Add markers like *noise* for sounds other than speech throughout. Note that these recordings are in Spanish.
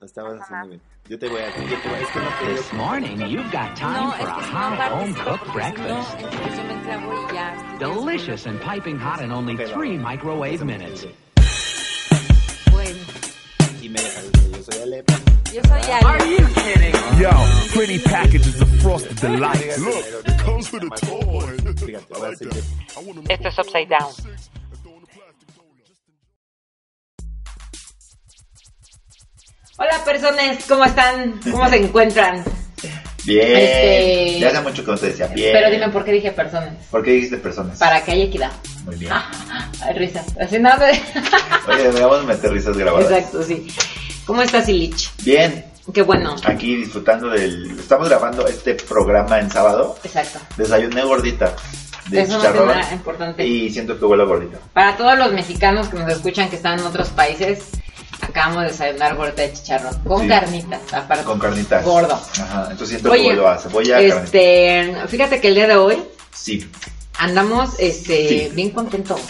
Lo estabas haciendo bien. Yo te voy a yo te voy a- es que no This morning, you've got time No, for a que si no hot home partes- cooked No, breakfast. es que yo me clavo y ya. estoy- Delicious and piping hot in only three microwave minutes. Bueno, Y me dejas yo soy Alep. yo soy Ale. Yo, pretty packages of frosted delights. Look, it comes with a toy. Fíjate, ahora sí que- Esto es Upside Down. Hola personas, ¿cómo están? ¿Cómo se encuentran? Bien. Este- Ya hace mucho que no te decía bien. Pero dime por qué dije personas. ¿Por qué dijiste personas? Para que haya equidad. Muy bien. *laughs* Ay, risas. Así nada. *laughs* de- Oye, deberíamos meter risas grabadas. Exacto, sí. ¿Cómo estás, Ilich? Bien. Qué bueno. Aquí disfrutando del... Estamos grabando este programa en sábado. Exacto. Desayuné gordita. De Eso no chicharrón. importante. Y siento que huele gordita. Para todos los mexicanos que nos escuchan que están en otros países, acabamos de desayunar gorda de chicharrón. Con Sí. carnitas, aparte. Con carnitas. Gordo. Ajá. Entonces siento Oye, que huele a cebolla, este, fíjate que el día de hoy Sí. andamos este, Sí. bien contentos.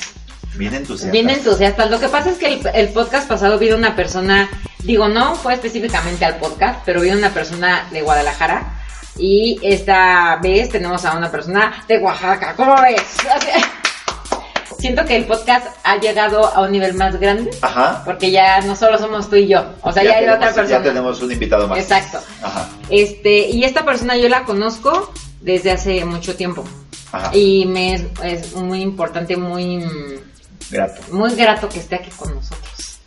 Bien entusiasta. Bien entusiastas. Lo que pasa es que el, el podcast pasado vino una persona, digo, no fue específicamente al podcast, pero vino una persona de Guadalajara. Y esta vez tenemos a una persona de Oaxaca. ¿Cómo ves? *laughs* Siento que el podcast ha llegado a un nivel más grande. Ajá. Porque ya no solo somos tú y yo. O sea, ya, hay tenemos, otra persona. Ya tenemos un invitado más. Exacto. Ajá. Este, y esta persona yo la conozco desde hace mucho tiempo. Ajá. Y me es, es muy importante, muy, Grato. muy grato que esté aquí con nosotros.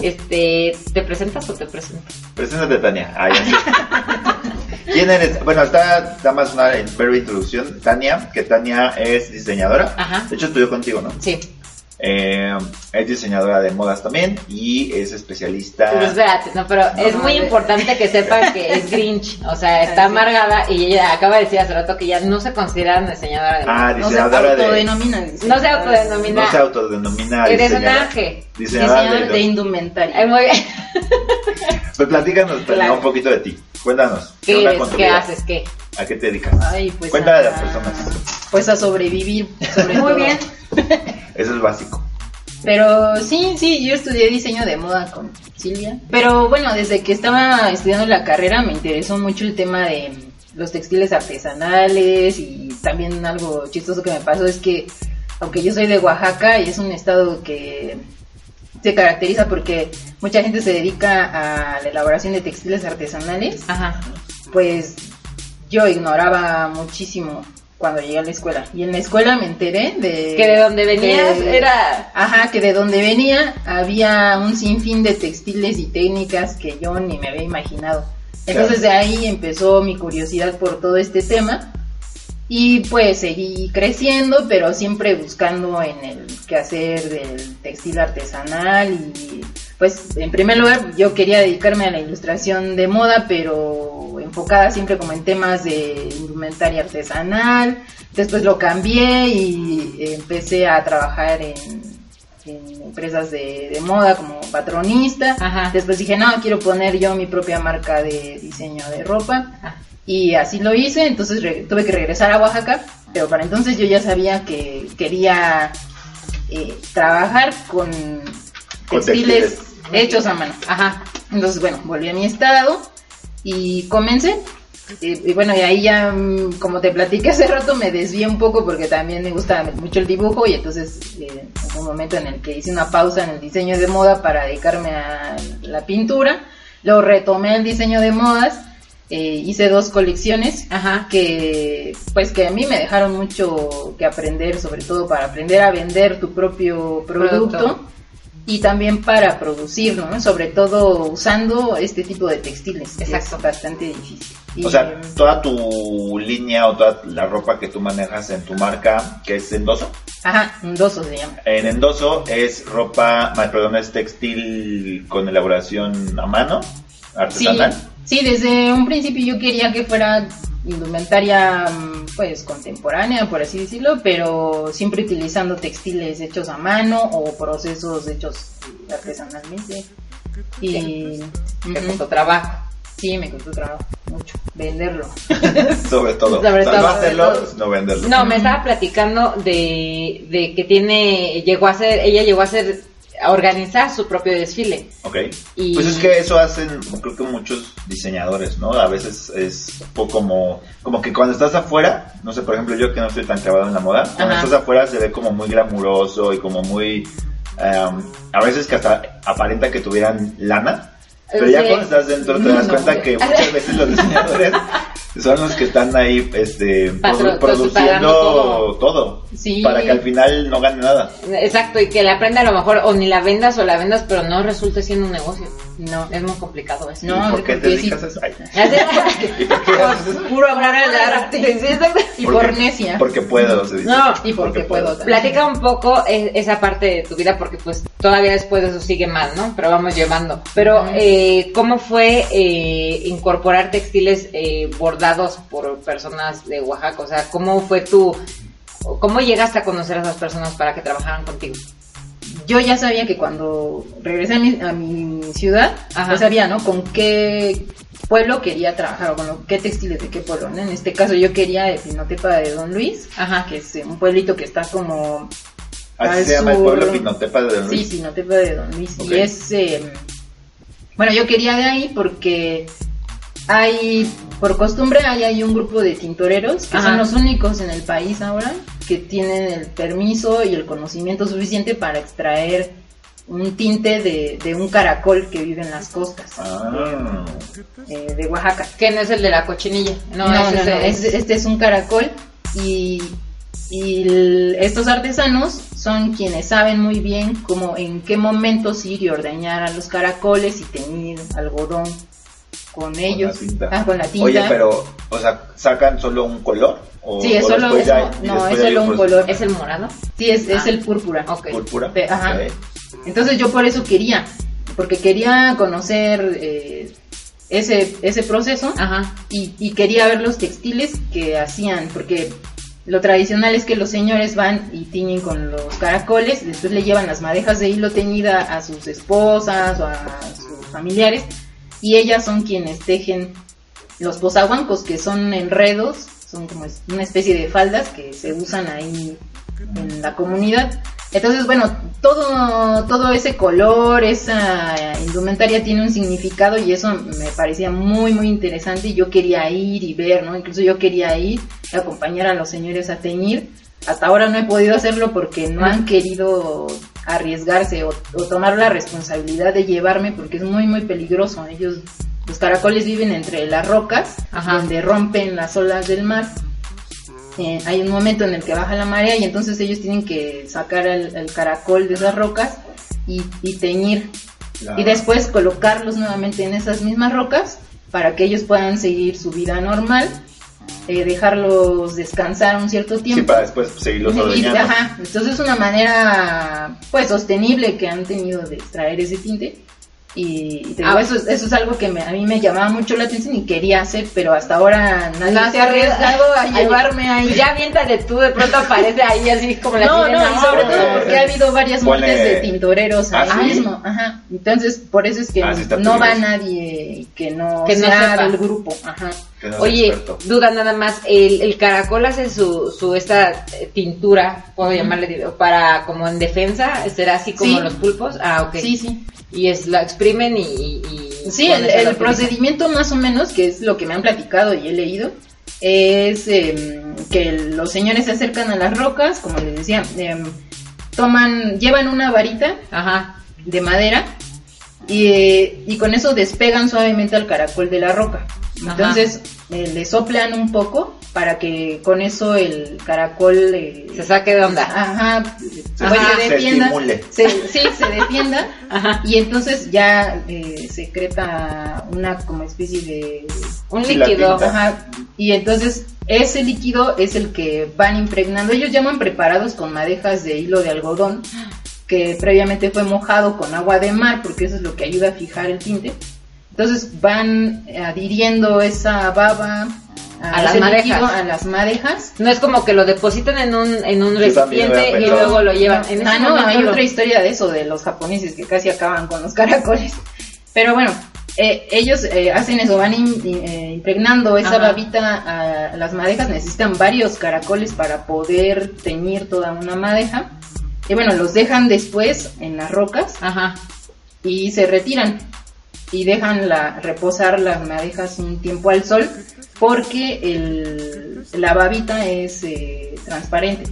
Este, ¿te presentas o te presento? Preséntate, Tania. Así. *laughs* ¿Quién eres? Bueno, está nada más una breve introducción. Tania, que Tania es diseñadora. Ajá. De hecho, estudió contigo, ¿no? Sí. Eh, es diseñadora de modas también y es especialista. Pero espérate, no, pero es muy importante que sepan que es Grinch. O sea, está amargada y ella acaba de decir hace rato que ya no se considera una diseñadora de Ah, moda. No se diseñadora de. autodenomina. No se autodenomina. No se autodenomina. Eres un diseñadora. ángel. Diseñadora Diseñador de. de indumentaria. Ay, muy bien. Pues platícanos, Claro. un poquito de ti. Cuéntanos. ¿Qué onda eres? ¿Qué haces? ¿Qué? ¿A qué te dedicas? Ay, pues Cuéntale a a- las personas. Pues a sobrevivir. *laughs* sobre Muy todo. bien. *laughs* Eso es básico. Pero sí, sí, yo estudié diseño de moda con Silvia. Pero bueno, desde que estaba estudiando la carrera me interesó mucho el tema de los textiles artesanales y también algo chistoso que me pasó es que aunque yo soy de Oaxaca y es un estado que se caracteriza porque mucha gente se dedica a la elaboración de textiles artesanales, Ajá. pues yo ignoraba muchísimo cuando llegué a la escuela. Y en la escuela me enteré de... Que de donde venías que- era... Ajá, que de donde venía había un sinfín de textiles y técnicas que yo ni me había imaginado. Entonces de ahí empezó mi curiosidad por todo este tema y pues seguí creciendo, pero siempre buscando en el quehacer del textil artesanal y pues en primer lugar yo quería dedicarme a la ilustración de moda, pero enfocada siempre como en temas de indumentaria artesanal. Después lo cambié y empecé a trabajar en, en empresas de, de moda como patronista. Ajá. Después dije, no, quiero poner yo mi propia marca de diseño de ropa. Ah. Y así lo hice, entonces tuve que regresar a Oaxaca, pero para entonces yo ya sabía que quería eh, trabajar con Con textiles, textiles. hechos a mano. Ajá. Entonces, bueno, volví a mi estado y comencé. Y, y bueno, y ahí ya, mm, como te platiqué hace rato, me desvié un poco porque también me gusta mucho el dibujo y entonces eh, hubo un momento en el que hice una pausa en el diseño de moda para dedicarme a la pintura. Luego retomé el diseño de modas, eh, hice dos colecciones Ajá. que pues que a mí me dejaron mucho que aprender, sobre todo para aprender a vender tu propio producto, Producto. y también para producirlo, ¿no? sobre todo usando este tipo de textiles, que Exacto. es bastante difícil. Y, O sea, toda tu línea o toda la ropa que tú manejas en tu marca, que es endoso. Ajá, endoso se llama. En endoso es ropa, perdón, es textil con elaboración a mano, artesanal. sí, desde un principio yo quería que fuera indumentaria mm, pues contemporánea, por así decirlo, pero siempre utilizando textiles hechos a mano o procesos hechos artesanalmente. Y Que ujú, costó trabajo. sí, me costó trabajo mucho venderlo. *laughs* Sobre todo. *laughs* Sobre O sea, todo, no hacerlo, todo. sino venderlo. No, me estaba platicando de, de que tiene, llegó a ser, ella llegó a ser, organizar su propio desfile. Ok. Y- Pues es que eso hacen, creo que muchos diseñadores, ¿no? A veces es un poco como, como que cuando estás afuera, no sé, por ejemplo, yo que no estoy tan clavado en la moda, cuando Ajá. estás afuera se ve como muy glamuroso y como muy, em, a veces que hasta aparenta que tuvieran lana. Pero ya Sí. cuando estás dentro te das No, cuenta que muchas veces los *laughs* diseñadores son los que están ahí este, Patro- produ- produciendo todo, Sí. para que al final no gane nada. Exacto, y que la prenda a lo mejor o ni la vendas o la vendas, pero no resulte siendo un negocio. No, Es muy complicado eso. No, ¿Y por qué te dedicas a eso? Ay. *laughs* Así- *laughs* ¿Y por qué haces eso? Puro amor al arte. Y por necia. Porque puedo, se dice. No, y porque puedo. Platica un poco esa parte de tu vida porque pues todavía después de eso sigue mal, ¿no? Pero vamos llevando. Pero eh, ¿cómo fue eh, incorporar textiles eh, bordados por personas de Oaxaca? O sea, ¿cómo fue tu... ¿Cómo llegaste a conocer a esas personas para que trabajaran contigo? Yo ya sabía que cuando regresé a mi, a mi ciudad, Ajá. ya sabía, ¿no? Con qué pueblo quería trabajar o con lo- qué textiles de qué pueblo, ¿no? En este caso yo quería de Pinotepa de Don Luis, Ajá. que es un pueblito que está como... Así al se llama el sur. pueblo Pinotepa de Don Sí, Luis. Pinotepa de Don Luis. Y es... eh, bueno, yo quería de ahí porque hay, por costumbre, hay, hay un grupo de tintoreros que Ajá. son los únicos en el país ahora que tienen el permiso y el conocimiento suficiente para extraer un tinte de, de un caracol que vive en las costas Ah, eh, de Oaxaca. Que no es el de la cochinilla. No, No, no, es- este es un caracol y, y el- estos artesanos son quienes saben muy bien cómo, en qué momentos ir y ordeñar a los caracoles y teñir algodón con ellos, la tinta. Ah, con la tinta. Oye, pero, o sea, ¿sacan solo un color? ¿O, Sí, es o solo- es- ya- no, es solo un color. ¿Es el morado? Sí, es, es Ah. el púrpura. Ok. ¿Púrpura? Pe- ajá. Entonces yo por eso quería, porque quería conocer eh, ese, ese proceso Ajá. y, y quería ver los textiles que hacían, porque lo tradicional es que los señores van y tiñen con los caracoles, después le llevan las madejas de hilo teñida a sus esposas o a sus familiares, y ellas son quienes tejen los posahuancos, que son enredos, son como una especie de faldas que se usan ahí en la comunidad. Entonces, bueno, todo, todo ese color, esa indumentaria tiene un significado y eso me parecía muy, muy interesante y yo quería ir y ver, ¿no? Incluso yo quería ir y acompañar a los señores a teñir. Hasta ahora no he podido hacerlo porque no han querido arriesgarse o, o tomar la responsabilidad de llevarme porque es muy, muy peligroso. Ellos, los caracoles viven entre las rocas, Ajá. donde rompen las olas del mar eh, hay un momento en el que baja la marea y entonces ellos tienen que sacar el, el caracol de esas rocas y, y teñir Claro. y después colocarlos nuevamente en esas mismas rocas para que ellos puedan seguir su vida normal, eh, dejarlos descansar un cierto Sí, tiempo. para después seguirlos ordeñando. ajá, entonces es una manera pues sostenible que han tenido de extraer ese tinte y, y te digo, Ah. eso, es- eso es algo que me- a mí me llamaba mucho la atención y quería hacer, pero hasta ahora nadie No se ha arriesgado a llevarme ahí. Ya aviéntate tú, de pronto aparece ahí así como la No, no, y sobre todo porque ha habido varias muertes de tintoreros ¿Ah, ahí sí? mismo. Ajá. Entonces, por eso es que Ah, sí no va nadie que no Que no sea sepa. del grupo. Ajá. No Oye, experto. duda nada más, el, el caracol hace su, su esta eh, tintura, puedo llamarle, para como en defensa, será así como Sí. los pulpos, ah, ok. Sí, sí. Y es la exprimen y... y- y Sí, el, procedimiento más o menos, que es lo que me han platicado y he leído, es em, que los señores se acercan a las rocas, como les decía, em, toman, llevan una varita Ajá, de madera y, eh, y con eso despegan suavemente al caracol de la roca. Entonces eh, le soplan un poco para que con eso el caracol eh, se saque de onda. ajá, Se- pues, Ajá. se se defienda, se- sí, se defienda *laughs* Ajá. y entonces ya eh, secreta una como especie de Un líquido. Ajá, y entonces ese líquido es el que van impregnando. Ellos llaman preparados con madejas de hilo de algodón que previamente fue mojado con agua de mar porque eso es lo que ayuda a fijar el tinte. Entonces van adhiriendo esa baba A las madejas. líquido a las madejas. No es como que lo depositan en un, en un recipiente y luego lo llevan. En ese Ah, no, momento hay lo- otra historia de eso, de los japoneses que casi acaban con los *laughs* caracoles. Pero bueno, eh, ellos eh, hacen eso, van in- eh, impregnando esa Ajá. babita a las madejas, necesitan varios caracoles para poder teñir toda una madeja. Y bueno, los dejan después en las rocas Ajá. y se retiran y dejan la, reposar las madejas un tiempo al sol porque el, la babita es eh, transparente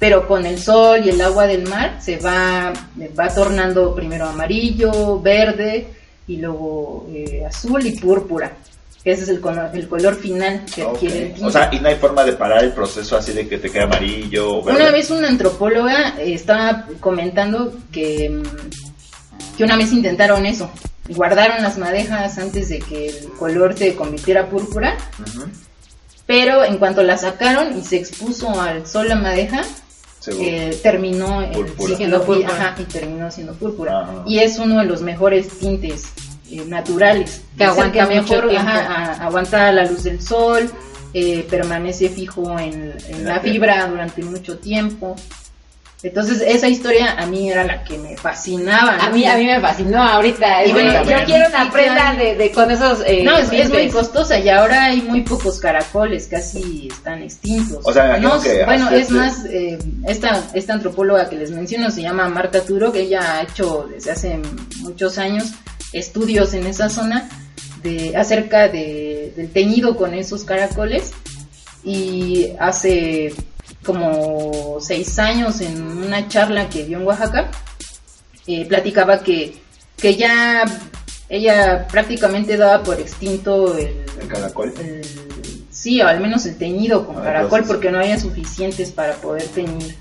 pero con el sol y el agua del mar se va, va tornando primero amarillo, verde y luego eh, azul y púrpura. Ese es el color, el color final que adquiere el. O sea, y no hay forma de parar el proceso así de que te quede amarillo o verde. una vez una antropóloga estaba comentando que, que una vez intentaron eso. Guardaron las madejas antes de que el color se convirtiera púrpura, pero en cuanto la sacaron y se expuso al sol la madeja, eh, terminó en- Púrpura. siendo púrpura. ajá, y terminó siendo púrpura. Y es uno de los mejores tintes eh, naturales. Que aguanta mucho tiempo. ajá, a- aguanta la luz del sol eh, permanece fijo en, en la fibra durante mucho tiempo entonces esa historia a mí era la que me fascinaba ¿no? A mí, a mí me fascinó ahorita. Y bueno, yo quiero una prenda de, de con esos. Eh, no, es, es muy costosa y ahora hay muy pocos caracoles, casi están extintos. O sea, No, que bueno, es este- más, eh, esta, esta antropóloga que les menciono se llama Marta Turo, que ella ha hecho desde hace muchos años estudios en esa zona de acerca de, del teñido con esos caracoles y hace como seis años en una charla que dio en Oaxaca eh, platicaba que, que ya ella prácticamente daba por extinto el, El caracol. el- sí, o al menos el teñido con Ah, caracol entonces- porque no había suficientes para poder teñir.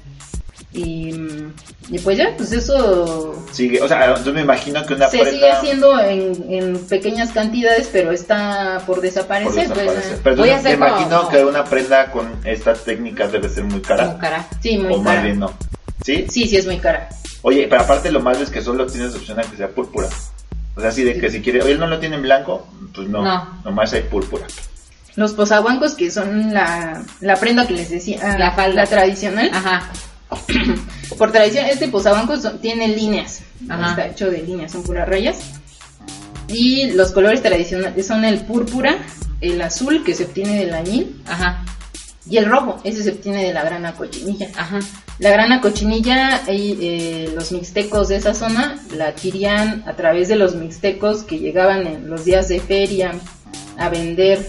Y, y pues ya, pues eso Sigue, o sea, yo me imagino que una se prenda sigue haciendo en, en pequeñas cantidades, pero está por por desaparecer. pues, desaparecer. ah. Pero Voy a me como- imagino que una prenda con estas técnicas debe ser muy cara. Como cara. sí, muy o más cara. bien no. ¿Sí? Sí, sí es muy cara. Oye, pero aparte lo malo es que solo tienes opción a que sea púrpura. O sea, así de que si quiere, oye, no lo tiene en blanco, pues no, No. nomás hay púrpura. Los posahuancos, que son la, la prenda que les decía, La falda. la tradicional, Ajá. *coughs* por tradición, este posabanco son- tiene líneas. Ajá. Está hecho de líneas, son puras rayas. Y los colores tradicionales son el púrpura, el azul que se obtiene del añil Ajá. y el rojo, ese se obtiene de la grana cochinilla. Ajá. La grana cochinilla, eh, los mixtecos de esa zona la adquirían a través de los mixtecos que llegaban en los días de feria a vender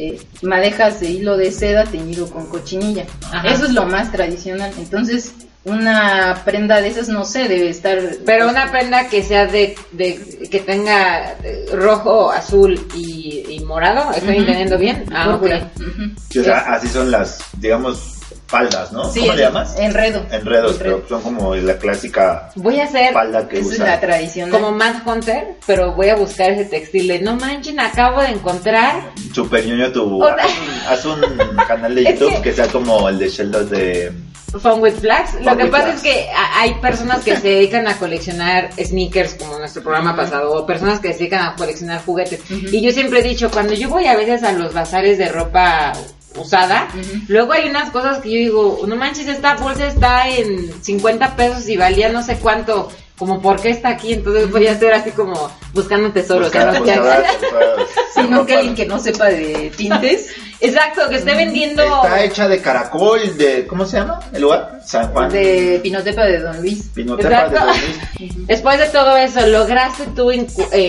eh, madejas de hilo de seda teñido con cochinilla. Ajá. Eso es lo más tradicional. Entonces, una prenda de esas, no sé, debe estar... Pero una prenda que sea de, de que tenga eh, rojo, azul y, y morado, ¿estoy entendiendo bien? Ah, ok. Púrpura. Ujú. Sí, o sea, así son las, digamos, faldas, ¿no? Sí, ¿Cómo le llamas? Enredo. Enredos, Enredo. pero son como la clásica Voy a hacer falda que Esa es la tradicional. como Mad Hunter, pero voy a buscar ese textil de no manchen, acabo de encontrar. Super ñoño tu... Haz un, haz un *laughs* canal de Es YouTube que- que... sea como el de Sheldon de... Fun with Flags. Lo que pasa Flags. es que hay personas que se dedican a coleccionar sneakers, como nuestro programa pasado, o personas que se dedican a coleccionar juguetes. Y yo siempre he dicho, cuando yo voy a veces a los bazares de ropa usada, luego hay unas cosas que yo digo, no manches, esta bolsa está en 50 pesos y valía no sé cuánto, como por qué está aquí, entonces voy a hacer así como buscando tesoros. buscar- ¿no? Que- buscar- buscar- Si no, que alguien que no sepa de tintes. *laughs* Exacto, que esté vendiendo... Está hecha de caracol, de... ¿Cómo se llama el lugar? San Juan. de Pinotepa de Don Luis. Pinotepa de. Don Luis. *laughs* Después de todo eso, ¿lograste tú, eh,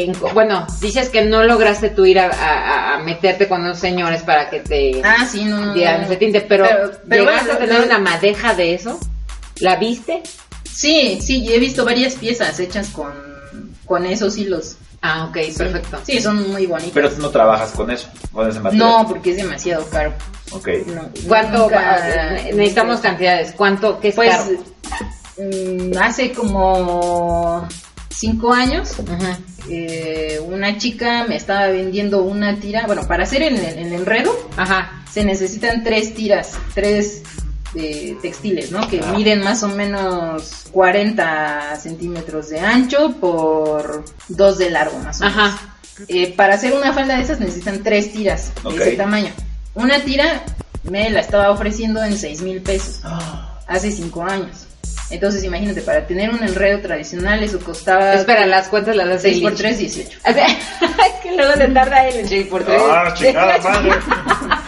incu- bueno, dices que no lograste tú ir a, a- a meterte con los señores para que te Ah, sí, no, no, dieran no. ese tinte, pero, Pero- pero ¿llegaste bueno, a tener una madeja de eso? ¿La viste? Sí, sí, he visto varias piezas hechas con, con esos hilos. Ah, ok, perfecto. Sí, son muy bonitas. Pero tú no trabajas con eso, con ese material. no, porque es demasiado caro. Ok. No, ¿Cuánto? nunca- ne- necesitamos cantidades. ¿Cuánto? ¿Qué es Pues caro? mm, hace como cinco años, Ajá. eh, una chica me estaba vendiendo una tira, bueno, para hacer el, el enredo Ajá. se necesitan tres tiras, tres eh, textiles, ¿no? Que miden más o menos 40 centímetros de ancho por 2 de largo, más o menos. Ajá. Eh, para hacer una falda de esas necesitan tres tiras de ese tamaño. Una tira me la estaba ofreciendo en 6 mil pesos hace 5 años. Entonces imagínate, para tener un enredo tradicional eso costaba Espera, las cuentas las das 6 ahí. por 3, 18. O sea, es que luego se tarda el 6 por 3. Ah, chingada madre. *laughs*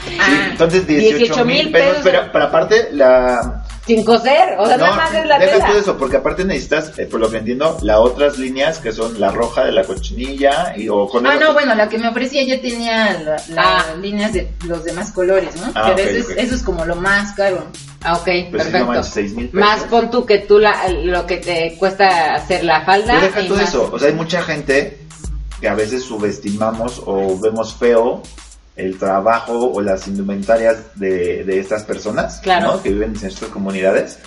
Sí, entonces 18 mil pesos, pero, pero aparte la... Sin coser, o sea, nada más es la deja tela. todo eso, porque aparte necesitas, eh, por lo que entiendo, las otras líneas que son la roja de la cochinilla y, o con Ah, no, bueno, la que me ofrecía ya tenía la- las Ah. líneas de los demás colores, ¿no? Ah, Pero ok, eso, ok. es, eso es como lo más caro. Ah, ok, Pues no perfecto. manches, 6,000 pesos. Más pon tú que tú la, lo que te cuesta hacer la falda. Pero deja todo más- eso, o sea, hay mucha gente que a veces subestimamos o vemos feo el trabajo o las indumentarias de, de estas personas Claro. ¿no? que viven en estas comunidades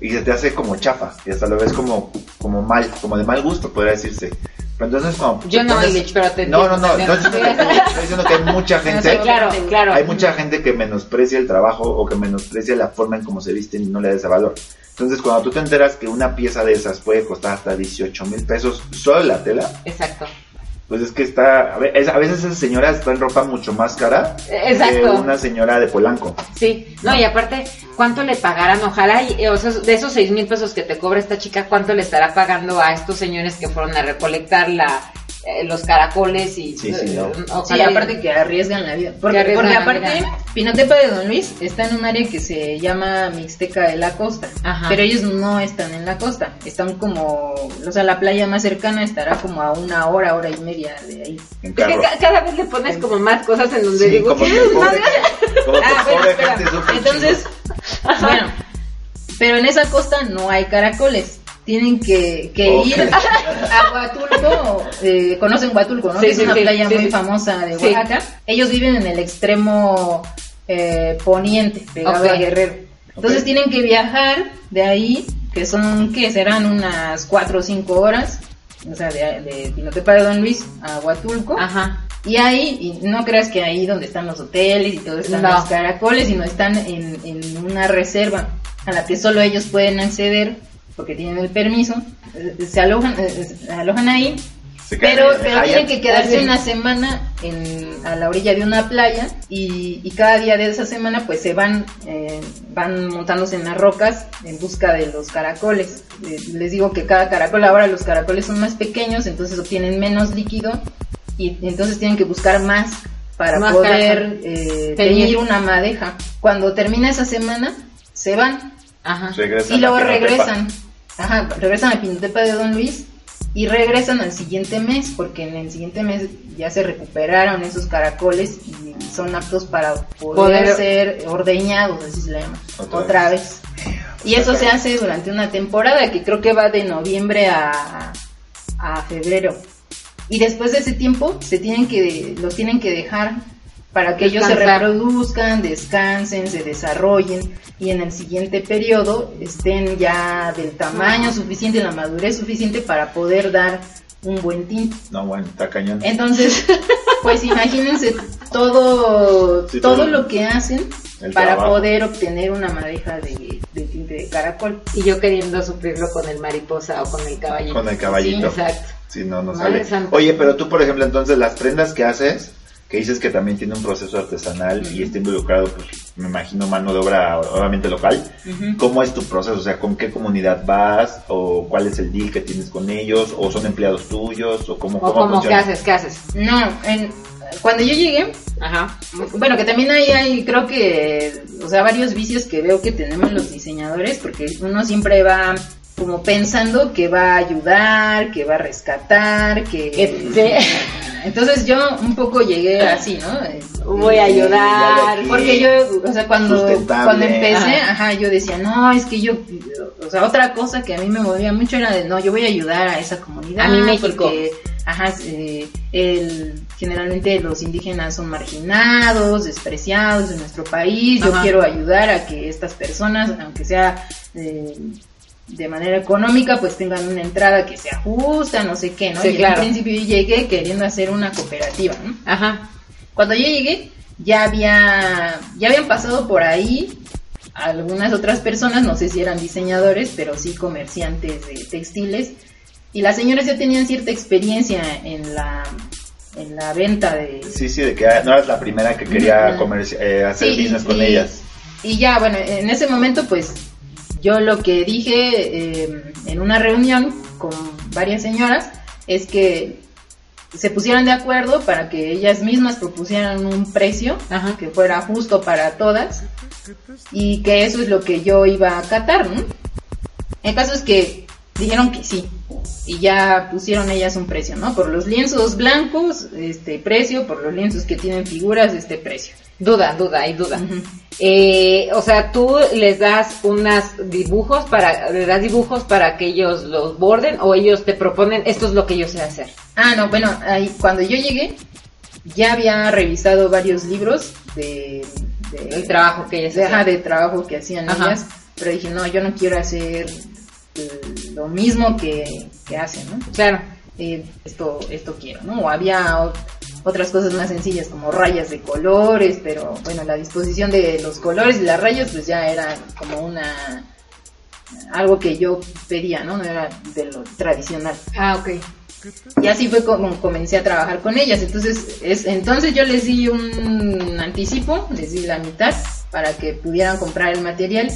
y se te hace como chafa y hasta lo ves como, como mal, como de mal gusto, podría decirse. Pero entonces cuando Yo no, pones- Illich, pero te No, no, no, no estoy diciendo, que, estoy diciendo que hay mucha *laughs* gente claro, claro. hay mucha gente que menosprecia el trabajo o que menosprecia la forma en cómo se visten y no le da ese valor. Entonces, cuando tú te enteras que una pieza de esas puede costar hasta 18 mil pesos solo la tela, Exacto. Pues es que está. A ve- es- a veces esa señora está en ropa mucho más cara Exacto. que una señora de Polanco. Sí, no, y aparte, ¿cuánto le pagarán? Ojalá, y, o sea, de esos seis mil pesos que te cobra esta chica, ¿cuánto le estará pagando a estos señores que fueron a recolectar la, eh, los caracoles y... Sí, sí, no. eh, Sí, aparte que arriesgan la vida. Porque, aparte, vida. Pinotepa de Don Luis está en un área que se llama Mixteca de la Costa. Ajá. Pero ellos no están en la costa. Están como, o sea, la playa más cercana estará como a una hora, hora y media de ahí. En Es que ca- cada vez le pones como más cosas en donde Sí, digo, como pobre, como que Ah, pobre gente Entonces, bueno, pero en esa costa no hay caracoles. Tienen que, que ir a Huatulco, eh, conocen Huatulco, ¿no? Sí, es sí, una sí, playa muy famosa de. Oaxaca. Ellos viven en el extremo eh, poniente, pegado Ok. a Guerrero. Entonces tienen que viajar de ahí, que son, ¿qué? Serán unas 4 o 5 horas, o sea, de, de Pinotepa de Don Luis a Huatulco. Ajá. Y ahí, y no creas que ahí donde están los hoteles y todo están No. los caracoles, sino están en, en una reserva a la que solo ellos pueden acceder porque tienen el permiso. Eh, Se alojan, eh, se alojan ahí, Se pero, tienen que quedarse una semana en, a la orilla de una playa y, y cada día de esa semana pues se van, eh, van montándose en las rocas en busca de los caracoles. Eh, les digo que cada caracol, ahora los caracoles son más pequeños, entonces obtienen menos líquido y entonces tienen que buscar más para Más poder eh, teñir una madeja. Cuando termina esa semana, se van Ajá. Regresan y luego Pinotepa. Regresan. Ajá, regresan a Pinotepa de Don Luis y regresan al siguiente mes, porque en el siguiente mes ya se recuperaron esos caracoles y son aptos para poder, Poder- ser ordeñados, así se le llama, Otra otra, vez. Y eso se hace durante una temporada que creo que va de noviembre a, a febrero. Y después de ese tiempo se tienen que los tienen que dejar para que ellos se reproduzcan, descansen, se desarrollen y en el siguiente periodo estén ya del tamaño suficiente, la madurez suficiente para poder dar un buen tinte. No, bueno, está cañón. Entonces, *laughs* pues imagínense todo, Sí, todo lo que hacen El para trabajo. poder obtener una madeja de, de tinte de caracol. Y yo queriendo sufrirlo con el mariposa o con el caballito. Con el caballito. Sí, exacto. Sí, no, no Madre sale. santa. Oye, pero tú, por ejemplo, entonces las prendas que haces, que dices que también tiene un proceso artesanal y está involucrado, pues, me imagino, mano de obra obviamente local. ¿Cómo es tu proceso? O sea, ¿con qué comunidad vas? ¿O cuál es el deal que tienes con ellos? ¿O son empleados tuyos? ¿O cómo, O cómo como, ¿qué haces? ¿Qué haces? No, en- cuando yo llegué, Ajá. Bueno, que también ahí hay, creo que, o sea, varios vicios que veo que tenemos los diseñadores, porque uno siempre va como pensando que va a ayudar, que va a rescatar, que... Que- Entonces yo un poco llegué así, ¿no? Eh, Voy a ayudar. Sí, Porque yo, o sea, cuando, cuando empecé, Ajá. ajá. yo decía, no, es que yo, o sea, otra cosa que a mí me movía mucho era de, no, yo voy a ayudar a esa comunidad. A mi México. Porque, ajá, eh, el, generalmente los indígenas son marginados, despreciados en nuestro país. Yo Ajá. quiero ayudar a que estas personas, aunque sea, eh, de manera económica pues tengan una entrada que se ajusta, no sé qué, ¿no? Sí, y en claro. un principio yo llegué queriendo hacer una cooperativa, ¿no? Ajá. Cuando yo llegué, ya había, ya habían pasado por ahí algunas otras personas, no sé si eran diseñadores, pero sí comerciantes de textiles, y las señoras ya tenían cierta experiencia en la, en la venta de... Sí, sí, de que no eras la primera que quería eh, hacer Sí, business con y- ellas. Y ya, bueno, en ese momento pues yo lo que dije eh, en una reunión con varias señoras es que se pusieran de acuerdo para que ellas mismas propusieran un precio Ajá. que fuera justo para todas y que eso es lo que yo iba a acatar, ¿no? El caso es que dijeron que sí y ya pusieron ellas un precio, ¿no? Por los lienzos blancos, este precio, por los lienzos que tienen figuras, este precio. Duda, duda, hay duda. Eh, o sea, tú les das unos dibujos para, les das dibujos para que ellos los borden o ellos te proponen esto es lo que yo sé hacer. Ah, no, bueno, ahí, cuando yo llegué, ya había revisado varios libros de, de- El trabajo que ellas de, hacen. de trabajo que hacían Ajá. ellas, pero dije, no, yo no quiero hacer eh, lo mismo que, que hacen, ¿no? Claro. Eh, esto, esto quiero, ¿no? O había otras cosas más sencillas como rayas de colores, pero bueno, la disposición de los colores y las rayas pues ya era como una algo que yo pedía, ¿no? No era de lo tradicional. Ah, ok. Y así fue como comencé a trabajar con ellas. Entonces, es, entonces yo les di un anticipo, les di la mitad para que pudieran comprar el material.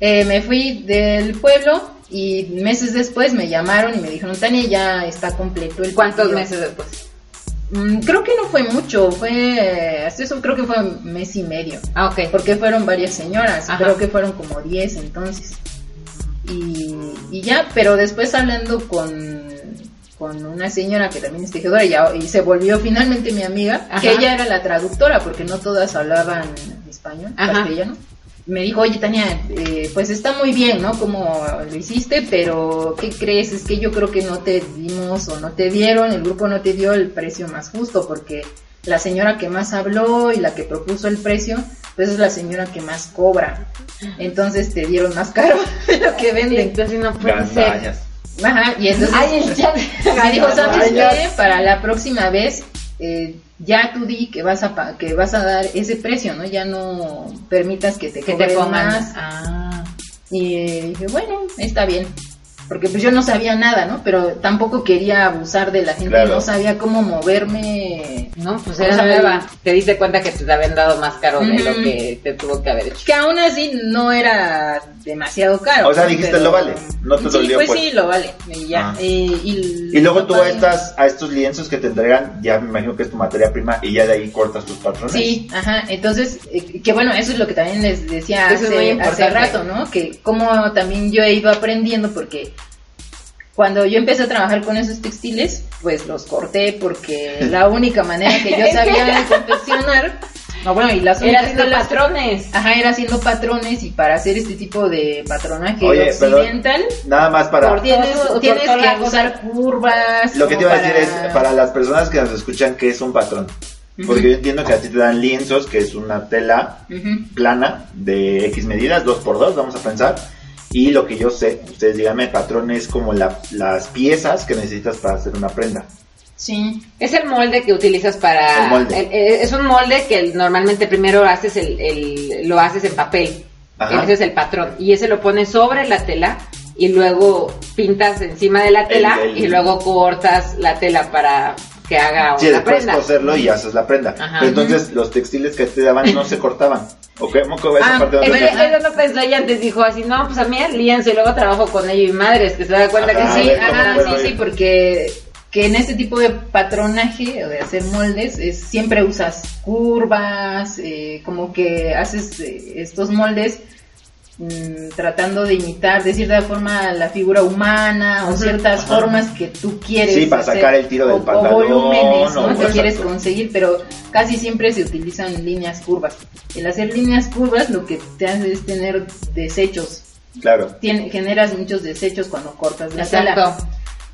Eh, me fui del pueblo y meses después me llamaron y me dijeron, Tania, ya está completo el ¿Cuántos pedido". meses después? Mm, creo que no fue mucho, fue, hasta eso creo que fue un mes y medio. Ah, ok. Porque fueron varias señoras, Ajá. creo que fueron como 10 entonces. Y, y ya, pero después hablando con, con una señora que también es tejedora y, se volvió finalmente mi amiga, Ajá. que ella era la traductora porque no todas hablaban español, Ajá. castellano. Me dijo, oye Tania, eh, pues está muy bien, ¿no? Como lo hiciste, pero ¿qué crees? Es que yo creo que no te dimos o no te dieron, el grupo no te dio el precio más justo porque la señora que más habló y la que propuso el precio, pues es la señora que más cobra. Entonces te dieron más caro *laughs* de lo que venden. Entonces no puede ser. Ajá, y entonces Ay, *laughs* me dijo, ¿sabes qué? Para la próxima vez, eh, ya tú di que vas a pa- que vas a dar ese precio, ¿no? Ya no permitas que te Que te pongan. más. Ah. Y eh, dije, bueno, está bien. Porque pues yo no sabía nada, ¿no? Pero tampoco quería abusar de la gente, Claro. no sabía cómo moverme. No, pues era nueva. Te diste cuenta que te habían dado más caro de lo que te tuvo que haber hecho. Que aún así no era demasiado caro. O sea, dijiste, lo vale, no te sí, dolió, Pues, pues. sí, lo vale. Y ya. Ah. Eh, y, Y luego tú a, estas, a estos lienzos que te entregan, ya me imagino que es tu materia prima y ya de ahí cortas tus patrones. Sí, ajá, entonces, eh, que bueno, eso es lo que también les decía hace rato, ¿no? Que como también yo he ido aprendiendo porque cuando yo empecé a trabajar con esos textiles, pues los corté porque *laughs* la única manera que yo sabía de confeccionar, no, bueno, y las Era haciendo patrones. Ajá, era haciendo patrones y para hacer este tipo de patronaje Oye, perdón. occidental, Nada más para... Por- tienes, que usar curvas. Lo que te iba a decir es, para las personas que nos escuchan, ¿qué es un patrón? Porque yo entiendo que a ti te dan lienzos, que es una tela plana de X medidas, 2x2, vamos a pensar. Y lo que yo sé, ustedes díganme, patrón es como la- las piezas que necesitas para hacer una prenda. Sí. Es el molde que utilizas para... El molde. el- eh, es un molde que normalmente primero haces el, el- lo haces en papel. Ajá. Ese es el patrón. Y ese lo pones sobre la tela y luego pintas encima de la tela El- el- y luego cortas la tela para que haga Sí, una después prenda. coserlo y haces la prenda. Ajá. Pero entonces los textiles que te daban no se cortaban. ¿O qué? ¿Cómo que esa Ah, parte no eso no pensó ella antes, dijo así, no, pues a mí el lienzo y luego trabajo con ello y madres, que se da cuenta Ajá. que sí, ver, ¿cómo Ajá, sí, sí, porque que en este tipo de patronaje o de hacer moldes es, siempre usas curvas, eh, como que haces eh, estos moldes mm, tratando de imitar de cierta forma la figura humana o ciertas ajá. formas que tú quieres Sí, para sacar el tiro del o, o volúmenes ¿no? o- que exacto. quieres conseguir, pero casi siempre se utilizan líneas curvas. El hacer líneas curvas lo que te hace es tener desechos Claro. tien- generas muchos desechos cuando cortas la tela.